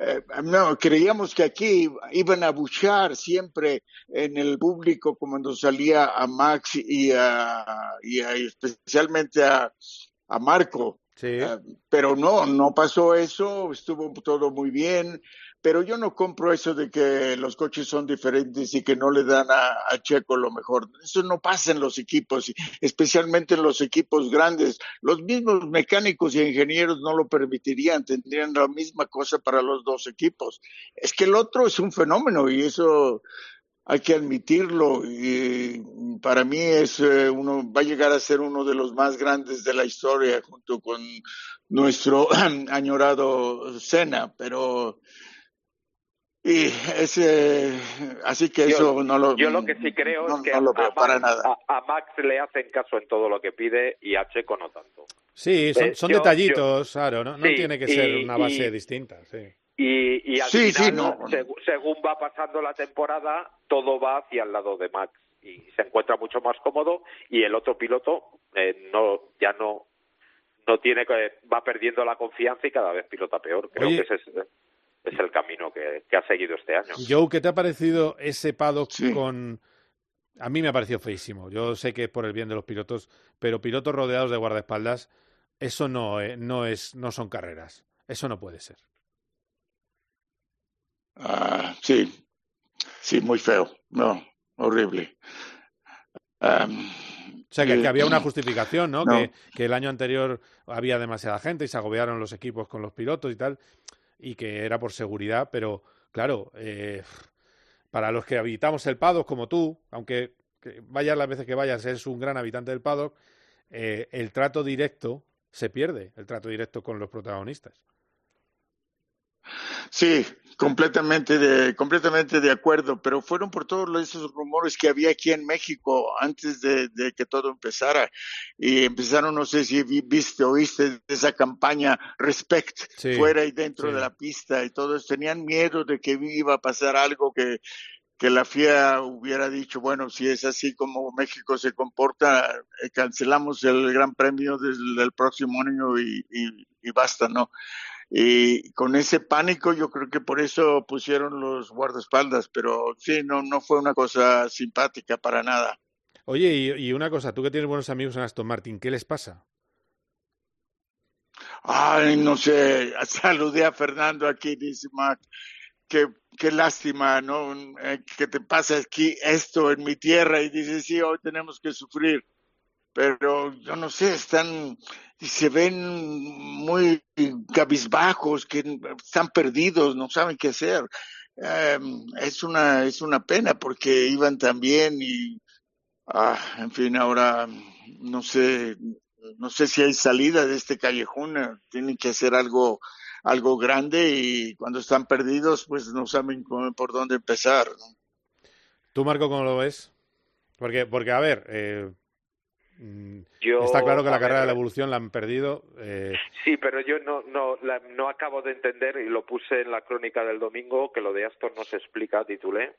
eh, no, creíamos que aquí iban a buchar siempre en el público cuando salía a Max y, a, y a- especialmente a, a Marco.
Sí.
Eh, pero no, no pasó eso, estuvo todo muy bien, pero yo no compro eso de que los coches son diferentes y que no le dan a, a Checo lo mejor. Eso no pasa en los equipos, especialmente en los equipos grandes. Los mismos mecánicos y ingenieros no lo permitirían, tendrían la misma cosa para los dos equipos. Es que el otro es un fenómeno y eso hay que admitirlo y para mí es eh, uno va a llegar a ser uno de los más grandes de la historia junto con nuestro añorado Senna pero y ese así que eso no lo
yo lo que sí creo
no,
es que
no lo
a,
veo
a
para
Max,
nada
a- a Max le hacen caso en todo lo que pide y a Checo no tanto
Sí, son,
Eh,
son
yo-
detallitos, claro, no, no
Sí,
tiene que ser una base
y-
distinta, sí.
Y, y al
Sí, sí,
final,
no.
seg- según va pasando la temporada, todo va hacia el lado de Max y se encuentra mucho más cómodo y el otro piloto eh, no ya no no tiene que va perdiendo la confianza y cada vez pilota peor. Creo
Oye.
que ese es, es el camino que, que ha seguido este año.
Joe, ¿qué te ha parecido ese paddock con... A mí me ha parecido feísimo. Yo sé que es por el bien de los pilotos, pero pilotos rodeados de guardaespaldas, eso no, eh, no, es, no son carreras. Eso no puede ser.
Ah, sí sí muy feo no horrible
O sea, que,
eh,
que había una justificación, ¿no?
no.
Que, que el año anterior había demasiada gente y se agobiaron los equipos con los pilotos y tal, y que era por seguridad, pero claro, eh, para los que habitamos el paddock como tú, aunque que vayas las veces que vayas, eres un gran habitante del paddock, eh, el trato directo se pierde, el trato directo con los protagonistas.
Sí, completamente de, completamente de acuerdo, pero fueron por todos esos rumores que había aquí en México antes de, de que todo empezara. Y empezaron, no sé si vi- viste, oíste de esa campaña Respect,
Sí,
fuera y dentro
sí.
de la pista y todos tenían miedo de que iba a pasar algo que, que la FIA hubiera dicho, bueno, si es así como México se comporta, eh, cancelamos el Gran Premio del, del próximo año y, y- y basta, ¿no? Y con ese pánico yo creo que por eso pusieron los guardaespaldas, pero sí, no, no fue una cosa simpática para nada.
Oye, y, y una cosa, tú que tienes buenos amigos en Aston Martin, ¿qué les pasa?
Ay, no sé, saludé a Fernando aquí, dice Mac, qué, qué lástima, ¿no? Eh, que te pasa aquí esto en mi tierra y dice, sí, hoy tenemos que sufrir, pero yo no sé, están, se ven muy cabizbajos, que están perdidos, no saben qué hacer. Eh, es una, es una pena porque iban tan bien y, ah, en fin, ahora no sé, no sé si hay salida de este callejón, eh, tienen que hacer algo, algo grande y cuando están perdidos, pues no saben por dónde empezar.
¿Tú, Marco, cómo lo ves? Porque, porque a ver, eh,
Yo,
está claro que la carrera de la evolución la han perdido. eh,
Sí, pero yo no, no, la- no acabo de entender, y lo puse en la crónica del domingo, que lo de Aston no se explica, titulé,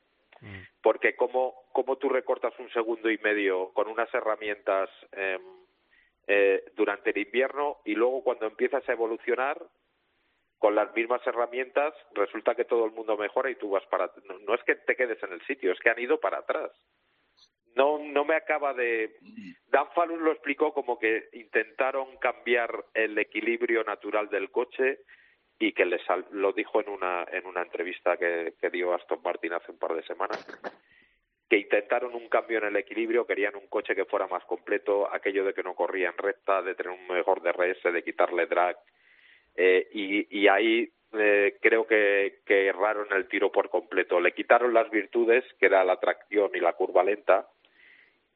porque cómo, cómo tú recortas un segundo y medio con unas herramientas em, eh, durante el invierno y luego cuando empiezas a evolucionar con las mismas herramientas resulta que todo el mundo mejora y tú vas para no, no es que te quedes en el sitio es que han ido para atrás no no me acaba de Dan Fallon lo explicó como que intentaron cambiar el equilibrio natural del coche y que les sal- lo dijo en una en una entrevista que, que dio Aston Martin hace un par de semanas que intentaron un cambio en el equilibrio, querían un coche que fuera más completo, aquello de que no corría en recta, de tener un mejor DRS, de quitarle drag, eh, y, y ahí eh, creo que, que erraron el tiro por completo. Le quitaron las virtudes, que era la tracción y la curva lenta,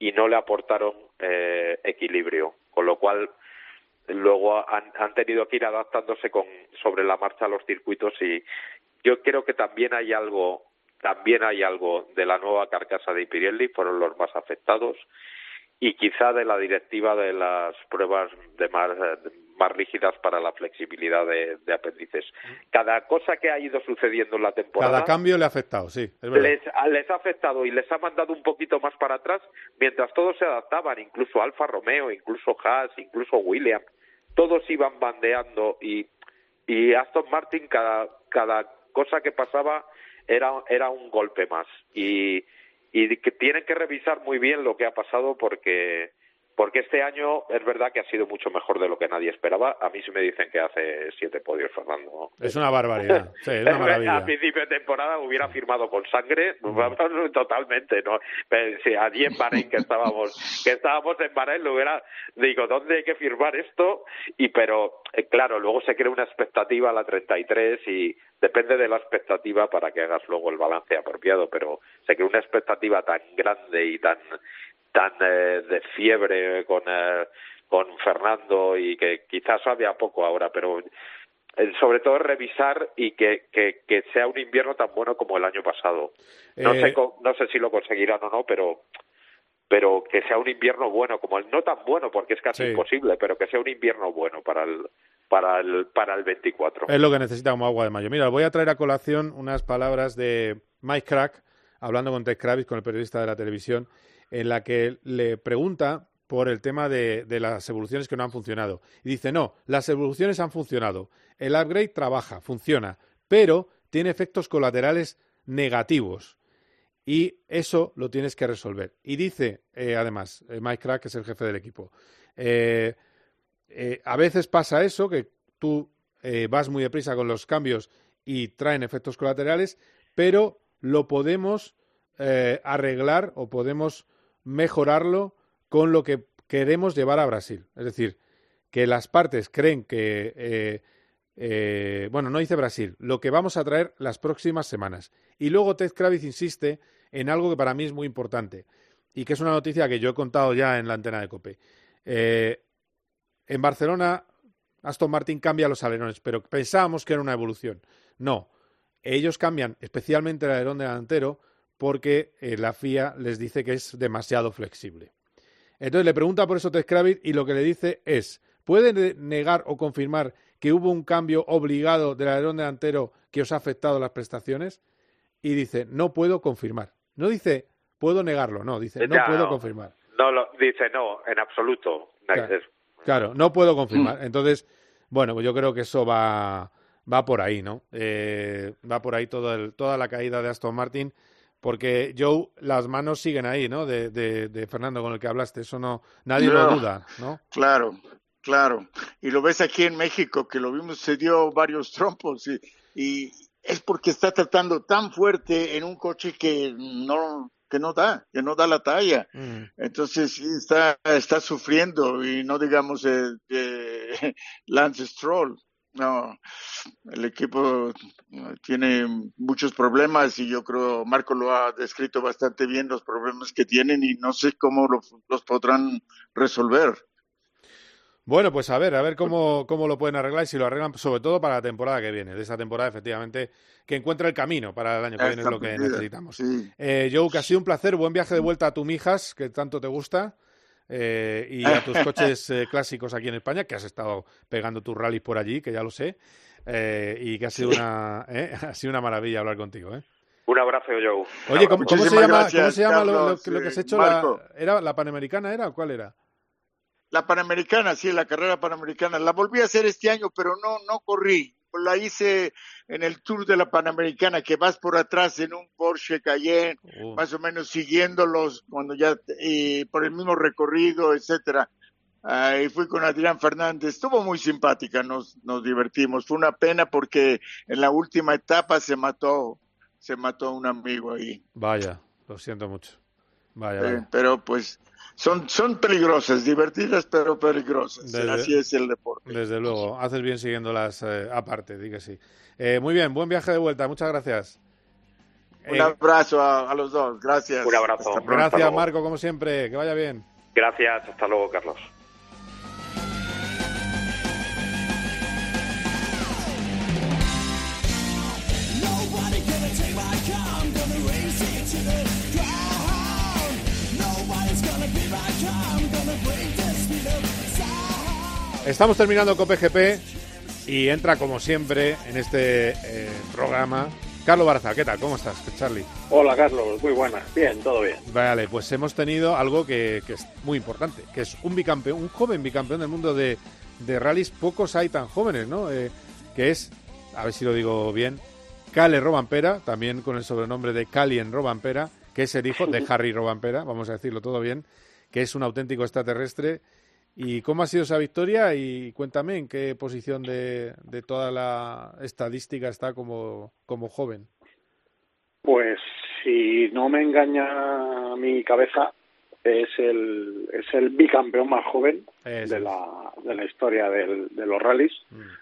y no le aportaron eh, equilibrio, con lo cual luego han, han tenido que ir adaptándose con, sobre la marcha a los circuitos y yo creo que también hay algo también hay algo de la nueva carcasa de Pirelli, fueron los más afectados, y quizá de la directiva de las pruebas de más, más rígidas para la flexibilidad de, de apéndices. Cada cosa que ha ido sucediendo en la temporada
cada cambio le ha afectado, sí, es
les ha afectado y les ha mandado un poquito más para atrás mientras todos se adaptaban, incluso Alfa Romeo, incluso Haas, incluso Williams, todos iban bandeando y, y Aston Martin cada, cada cosa que pasaba era, era un golpe más. Y, y que tienen que revisar muy bien lo que ha pasado porque porque este año es verdad que ha sido mucho mejor de lo que nadie esperaba. A mí sí me dicen que hace siete podios, Fernando.
Es una barbaridad, sí, es una
A principio de temporada hubiera firmado con sangre, vamos, totalmente, ¿no? Pero si allí en Bahrein que estábamos, que estábamos en Bahrein, lo hubiera, digo, ¿dónde hay que firmar esto? Y pero, eh, claro, luego se crea una expectativa a la 33 y depende de la expectativa para que hagas luego el balance apropiado, pero se crea una expectativa tan grande y tan tan eh, de fiebre con eh, con Fernando y que quizás había poco ahora, pero eh, sobre todo revisar y que, que, que sea un invierno tan bueno como el año pasado. No
Eh,
sé no sé si lo conseguirán o no, pero pero que sea un invierno bueno como el no tan bueno porque es casi
Sí.
imposible, pero que sea un invierno bueno para el para el para el 24.
Es lo que necesita como agua de mayo. Mira, voy a traer a colación unas palabras de Mike Crack, hablando con Ted Kravitz, con el periodista de la televisión, en la que le pregunta por el tema de, las evoluciones que no han funcionado. Y dice, no, las evoluciones han funcionado. El upgrade trabaja, funciona, pero tiene efectos colaterales negativos. Y eso lo tienes que resolver. Y dice, eh, además, eh, Mike Crack, que es el jefe del equipo, eh, a veces pasa eso, que tú vas muy deprisa con los cambios y traen efectos colaterales, pero lo podemos eh, arreglar o podemos mejorarlo con lo que queremos llevar a Brasil. Es decir, que las partes creen que, eh, eh, bueno, no dice Brasil, lo que vamos a traer las próximas semanas. Y luego Ted Kravitz insiste en algo que para mí es muy importante y que es una noticia que yo he contado ya en la antena de Cope. En Barcelona, Aston Martin cambia los alerones, pero pensábamos que era una evolución. No. ellos cambian especialmente el alerón delantero porque eh, la FIA les dice que es demasiado flexible. Entonces le pregunta por eso Tess Kravitz y lo que le dice es, ¿puede ne- negar o confirmar que hubo un cambio obligado del alerón delantero que os ha afectado las prestaciones? Y dice, no puedo confirmar. No dice, puedo negarlo, no, dice, no
Ya,
puedo
no.
confirmar.
No, lo, dice no, en absoluto.
Claro. Claro, no puedo confirmar.
Mm.
Entonces, bueno, pues yo creo que eso va, va por ahí, ¿no? Eh, va por ahí todo el- toda la caída de Aston Martin, porque Joe, las manos siguen ahí, ¿no? De, de, de Fernando con el que hablaste, eso no, nadie lo duda, ¿no?
Claro, claro. Y lo ves aquí en México, que lo vimos, se dio varios trompos y, y es porque está tratando tan fuerte en un coche que no que no da, que no da la talla. Entonces sí está, está sufriendo y no digamos eh, Lance Stroll. No, el equipo eh, tiene muchos problemas y yo creo Marco lo ha descrito bastante bien los problemas que tienen y no sé cómo lo- los podrán resolver.
Bueno, pues a ver, a ver cómo, cómo lo pueden arreglar y si lo arreglan, sobre todo para la temporada que viene, de esa temporada, efectivamente, que encuentre el camino para el año que viene, es lo que necesitamos.
sí.
Eh, Joe, que ha sido un placer, buen viaje de vuelta a tu Mijas, que tanto te gusta, eh, y a tus coches eh, clásicos aquí en España, que has estado pegando tus rallies por allí, que ya lo sé, eh, y que ha sido,
Sí.
una, eh, ha sido una maravilla hablar contigo. ¿eh?
Un abrazo, Joe.
Oye, ¿cómo, cómo se llama,
gracias,
¿cómo se llama lo, que- lo que has hecho?
Marco.
La, ¿Era la Panamericana era o cuál era?
La Panamericana, sí, la carrera Panamericana. La volví a hacer este año, pero no, no corrí. La hice en el Tour de la Panamericana, que vas por atrás en un Porsche Cayenne,
Uh.
más o menos siguiéndolos cuando ya, y por el mismo recorrido, etcétera. Ah, y fui con Adrián Fernández. Estuvo muy simpática, nos, nos divertimos. Fue una pena porque en la última etapa se mató, se mató un amigo ahí.
Vaya, lo siento mucho. Vaya,
Eh,
vaya.
pero pues son, son peligrosas, divertidas pero peligrosas.
Desde-
Así es el deporte.
Desde luego, haces bien siguiéndolas eh, aparte, di que sí. Eh, muy bien, buen viaje de vuelta, muchas gracias.
Un
Eh,
abrazo a, a los dos, gracias.
Un abrazo.
Gracias, Marco, como siempre, que vaya bien.
Gracias, hasta luego, Carlos.
Estamos terminando Cope GP y entra, como siempre, en este eh, programa. Carlos Barza, ¿qué tal? ¿Cómo estás, Charlie?
Hola Carlos, muy buenas. Bien, todo bien.
Vale, pues hemos tenido algo que, que es muy importante, que es un bicampeón, un joven bicampeón del mundo de, de rallies. Pocos hay tan jóvenes, ¿no? Eh, que es, a ver si lo digo bien, Cale Robampera, también con el sobrenombre de Calien Robampera, que es el hijo de Harry Robampera, vamos a decirlo todo bien, que es un auténtico extraterrestre. ¿Y cómo ha sido esa victoria? Y cuéntame en qué posición de, de toda la estadística está como, como joven.
Pues si no me engaña mi cabeza, es el, es el bicampeón más joven de la, de la historia del- de los rallies,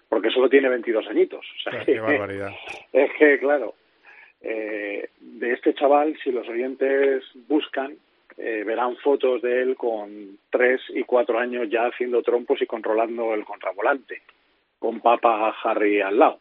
porque solo tiene 22 añitos. O sea,
Mm. Qué barbaridad.
Es que, claro, eh, de este chaval, si los oyentes buscan, eh, verán fotos de él con tres y cuatro años ya haciendo trompos y controlando el contravolante, con Papa Harry al lado.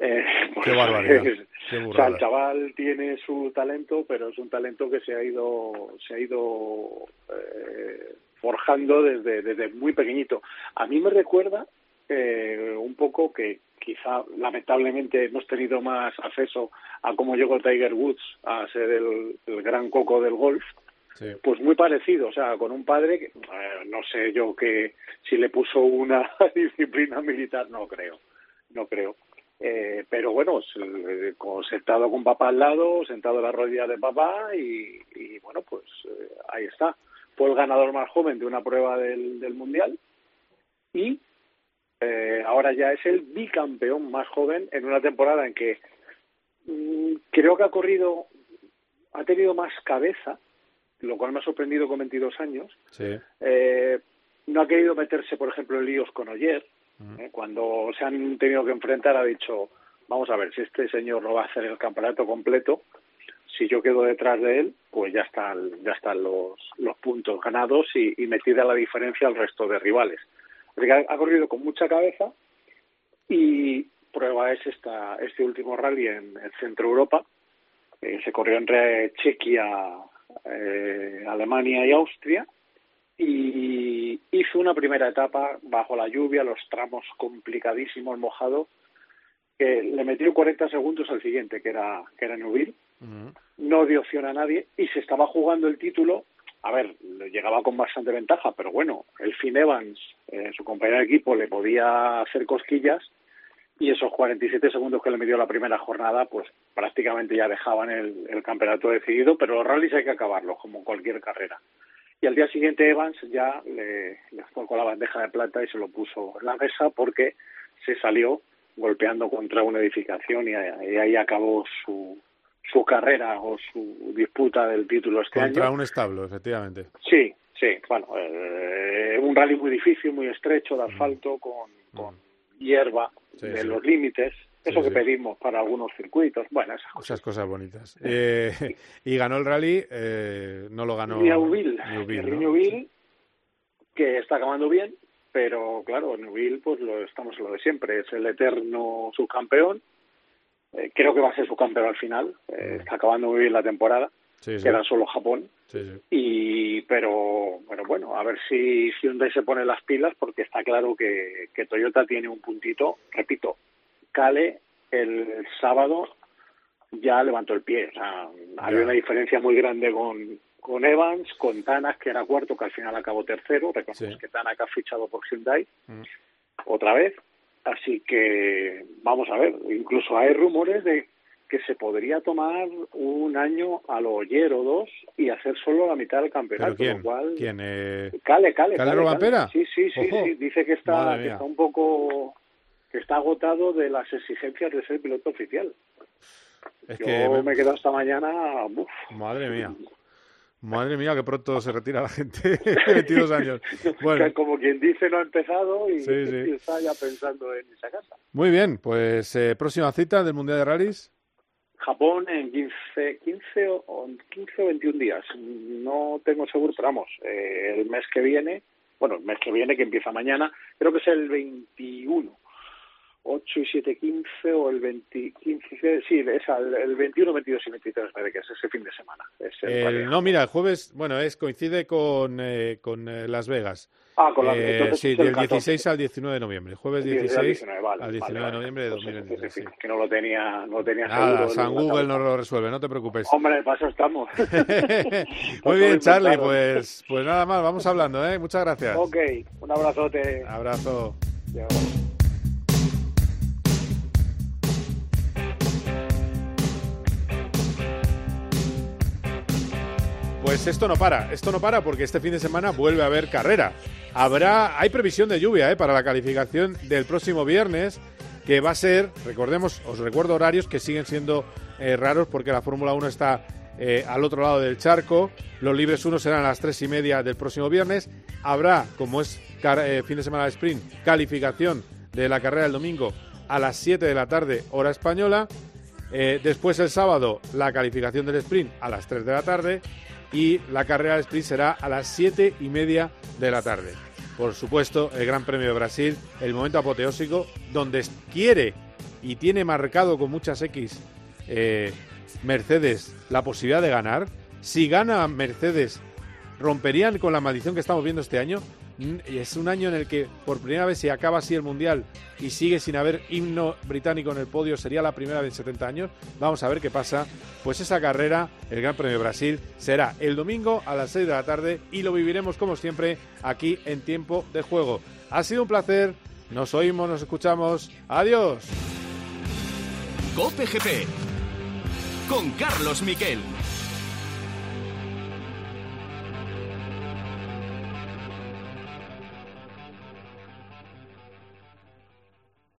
Eh, pues,
Qué barbaridad.
es-
Qué
o sea, el chaval tiene su talento, pero es un talento que se ha ido, se ha ido eh, forjando desde, desde muy pequeñito. A mí me recuerda eh, un poco que quizá lamentablemente hemos tenido más acceso a cómo llegó Tiger Woods a ser el, el gran coco del golf, pues muy parecido, o sea, con un padre que eh, no sé yo que si le puso una disciplina militar, no creo, no creo. Eh, pero bueno, con- sentado con papá al lado, sentado en la rodilla de papá y, y bueno, pues eh, ahí está. Fue el ganador más joven de una prueba del, del Mundial y eh, ahora ya es el bicampeón más joven en una temporada en que mm, creo que ha corrido, ha tenido más cabeza, lo cual me ha sorprendido con 22 años.
Sí.
Eh, no ha querido meterse, por ejemplo, en líos con Oyer. ¿eh? Cuando se han tenido que enfrentar ha dicho, vamos a ver, si este señor no va a hacer el campeonato completo, si yo quedo detrás de él, pues ya están, ya están los, los puntos ganados y, y metida la diferencia al resto de rivales. Así que ha, corrido con mucha cabeza y prueba es esta, este último rally en, en Centro Europa. Eh, se corrió entre Chequia, eh, Alemania y Austria. Y hizo una primera etapa bajo la lluvia, los tramos complicadísimos, mojados, que le metió 40 segundos al siguiente, que era, que era Neuville. No dio opción a nadie y se estaba jugando el título. A ver, le llegaba con bastante ventaja, pero bueno, el Finn Evans, eh, su compañero de equipo, le podía hacer cosquillas y esos 47 segundos que le metió la primera jornada, pues prácticamente ya dejaban el, campeonato decidido, pero los rallies hay que acabarlos, como cualquier carrera. Y al día siguiente Evans ya le, le con la bandeja de plata y se lo puso en la mesa porque se salió golpeando contra una edificación y ahí acabó su, su carrera o su disputa del título este
Contra
año.
un establo, efectivamente.
Sí, sí, bueno, eh, un rally muy difícil, muy estrecho, de asfalto, con, con hierba
Sí,
de
sí.
los límites, eso
Sí,
que pedimos para algunos circuitos, bueno, esas cosas.
Esas cosas bonitas. Eh, y ganó el rally, eh, no lo ganó
Neuville,
Neuville, ¿no?
Neuville, que está acabando bien, pero claro, Neuville, pues lo estamos en lo de siempre, es el eterno subcampeón. Eh, creo que va a ser subcampeón al final, eh, está acabando muy bien la temporada,
Sí, sí.
queda solo Japón.
Sí.
Y, pero, bueno, bueno, a ver si Hyundai se pone las pilas, porque está claro que, que Toyota tiene un puntito, repito, Cale el sábado ya levantó el pie, o sea, había una diferencia muy grande con, con Evans, con Tanak, que era cuarto, que al final acabó tercero, recordemos que Tanak ha fichado por Hyundai,
Mm.
otra vez, así que vamos a ver, incluso hay rumores de que se podría tomar un año a lo Oyer o dos y hacer solo la mitad del
¿Pero
campeonato,
quién?
lo cual...
¿Quién? Eh,
Cale, Cale.
¿Cale Robampera?
Sí, sí, sí, sí. Dice que está, que está un poco... que está agotado de las exigencias de ser piloto oficial.
Es
Yo
que me-
me he quedado esta mañana... uf,
Madre mía. Madre mía, que pronto se retira la gente. 22 años. Bueno,
como quien dice, no ha empezado y,
Sí, sí.
está ya pensando en irse a casa.
muy bien. Pues eh, próxima cita del Mundial de Rallys.
Japón en 15, 15, o, o 15 o 21 días. No tengo seguro, pero vamos, eh, el mes que viene, bueno, el mes que viene, que empieza mañana, creo que es el 21. 8 y 7, 15 o el 20, 15, sí, es al- el 21, 22 y 23, me que es ese fin de semana. Es el
El-
rally.
no, mira, el jueves, bueno, es coincide con, eh, con eh, Las Vegas.
Ah, con Las
Eh,
Vegas, entonces
sí, del
14.
16 al 19 de noviembre. Jueves
Sí, es el
16
19, vale,
al 19
vale,
de noviembre de
Pues,
2023.
en fin, que no lo tenía, no lo tenía
Nada,
seguro.
San Google no lo resuelve, no te preocupes.
Hombre, para eso estamos.
Muy bien, Charlie, pues, pues nada más, vamos hablando, ¿eh? Muchas gracias.
Ok, un abrazote.
Abrazo.
Chao.
Pues esto no para, esto no para porque este fin de semana vuelve a haber carrera. Habrá, hay previsión de lluvia ¿eh? para la calificación del próximo viernes, que va a ser, recordemos, os recuerdo horarios que siguen siendo eh, raros porque la Fórmula 1 está eh, al otro lado del charco. Los libres 1 serán a las tres y media del próximo viernes. Habrá, como es fin de semana de sprint, calificación de la carrera del domingo a las 7 de la tarde, hora española. Después el sábado la calificación del sprint a las 3 de la tarde y la carrera del sprint será a las 7 y media de la tarde. Por supuesto, el Gran Premio de Brasil, el momento apoteósico, donde quiere y tiene marcado con muchas X eh, Mercedes la posibilidad de ganar. Si gana Mercedes, romperían con la maldición que estamos viendo este año. Mm, Es un año en el que por primera vez se acaba así el Mundial y sigue sin haber himno británico en el podio. Sería la primera vez en 70 años. Vamos a ver qué pasa. Pues esa carrera, el Gran Premio de Brasil, será el domingo a las 6 de la tarde y lo viviremos como siempre aquí en tiempo de juego. Ha sido un placer. Nos oímos, nos escuchamos. Adiós.
GP con Carlos Miquel.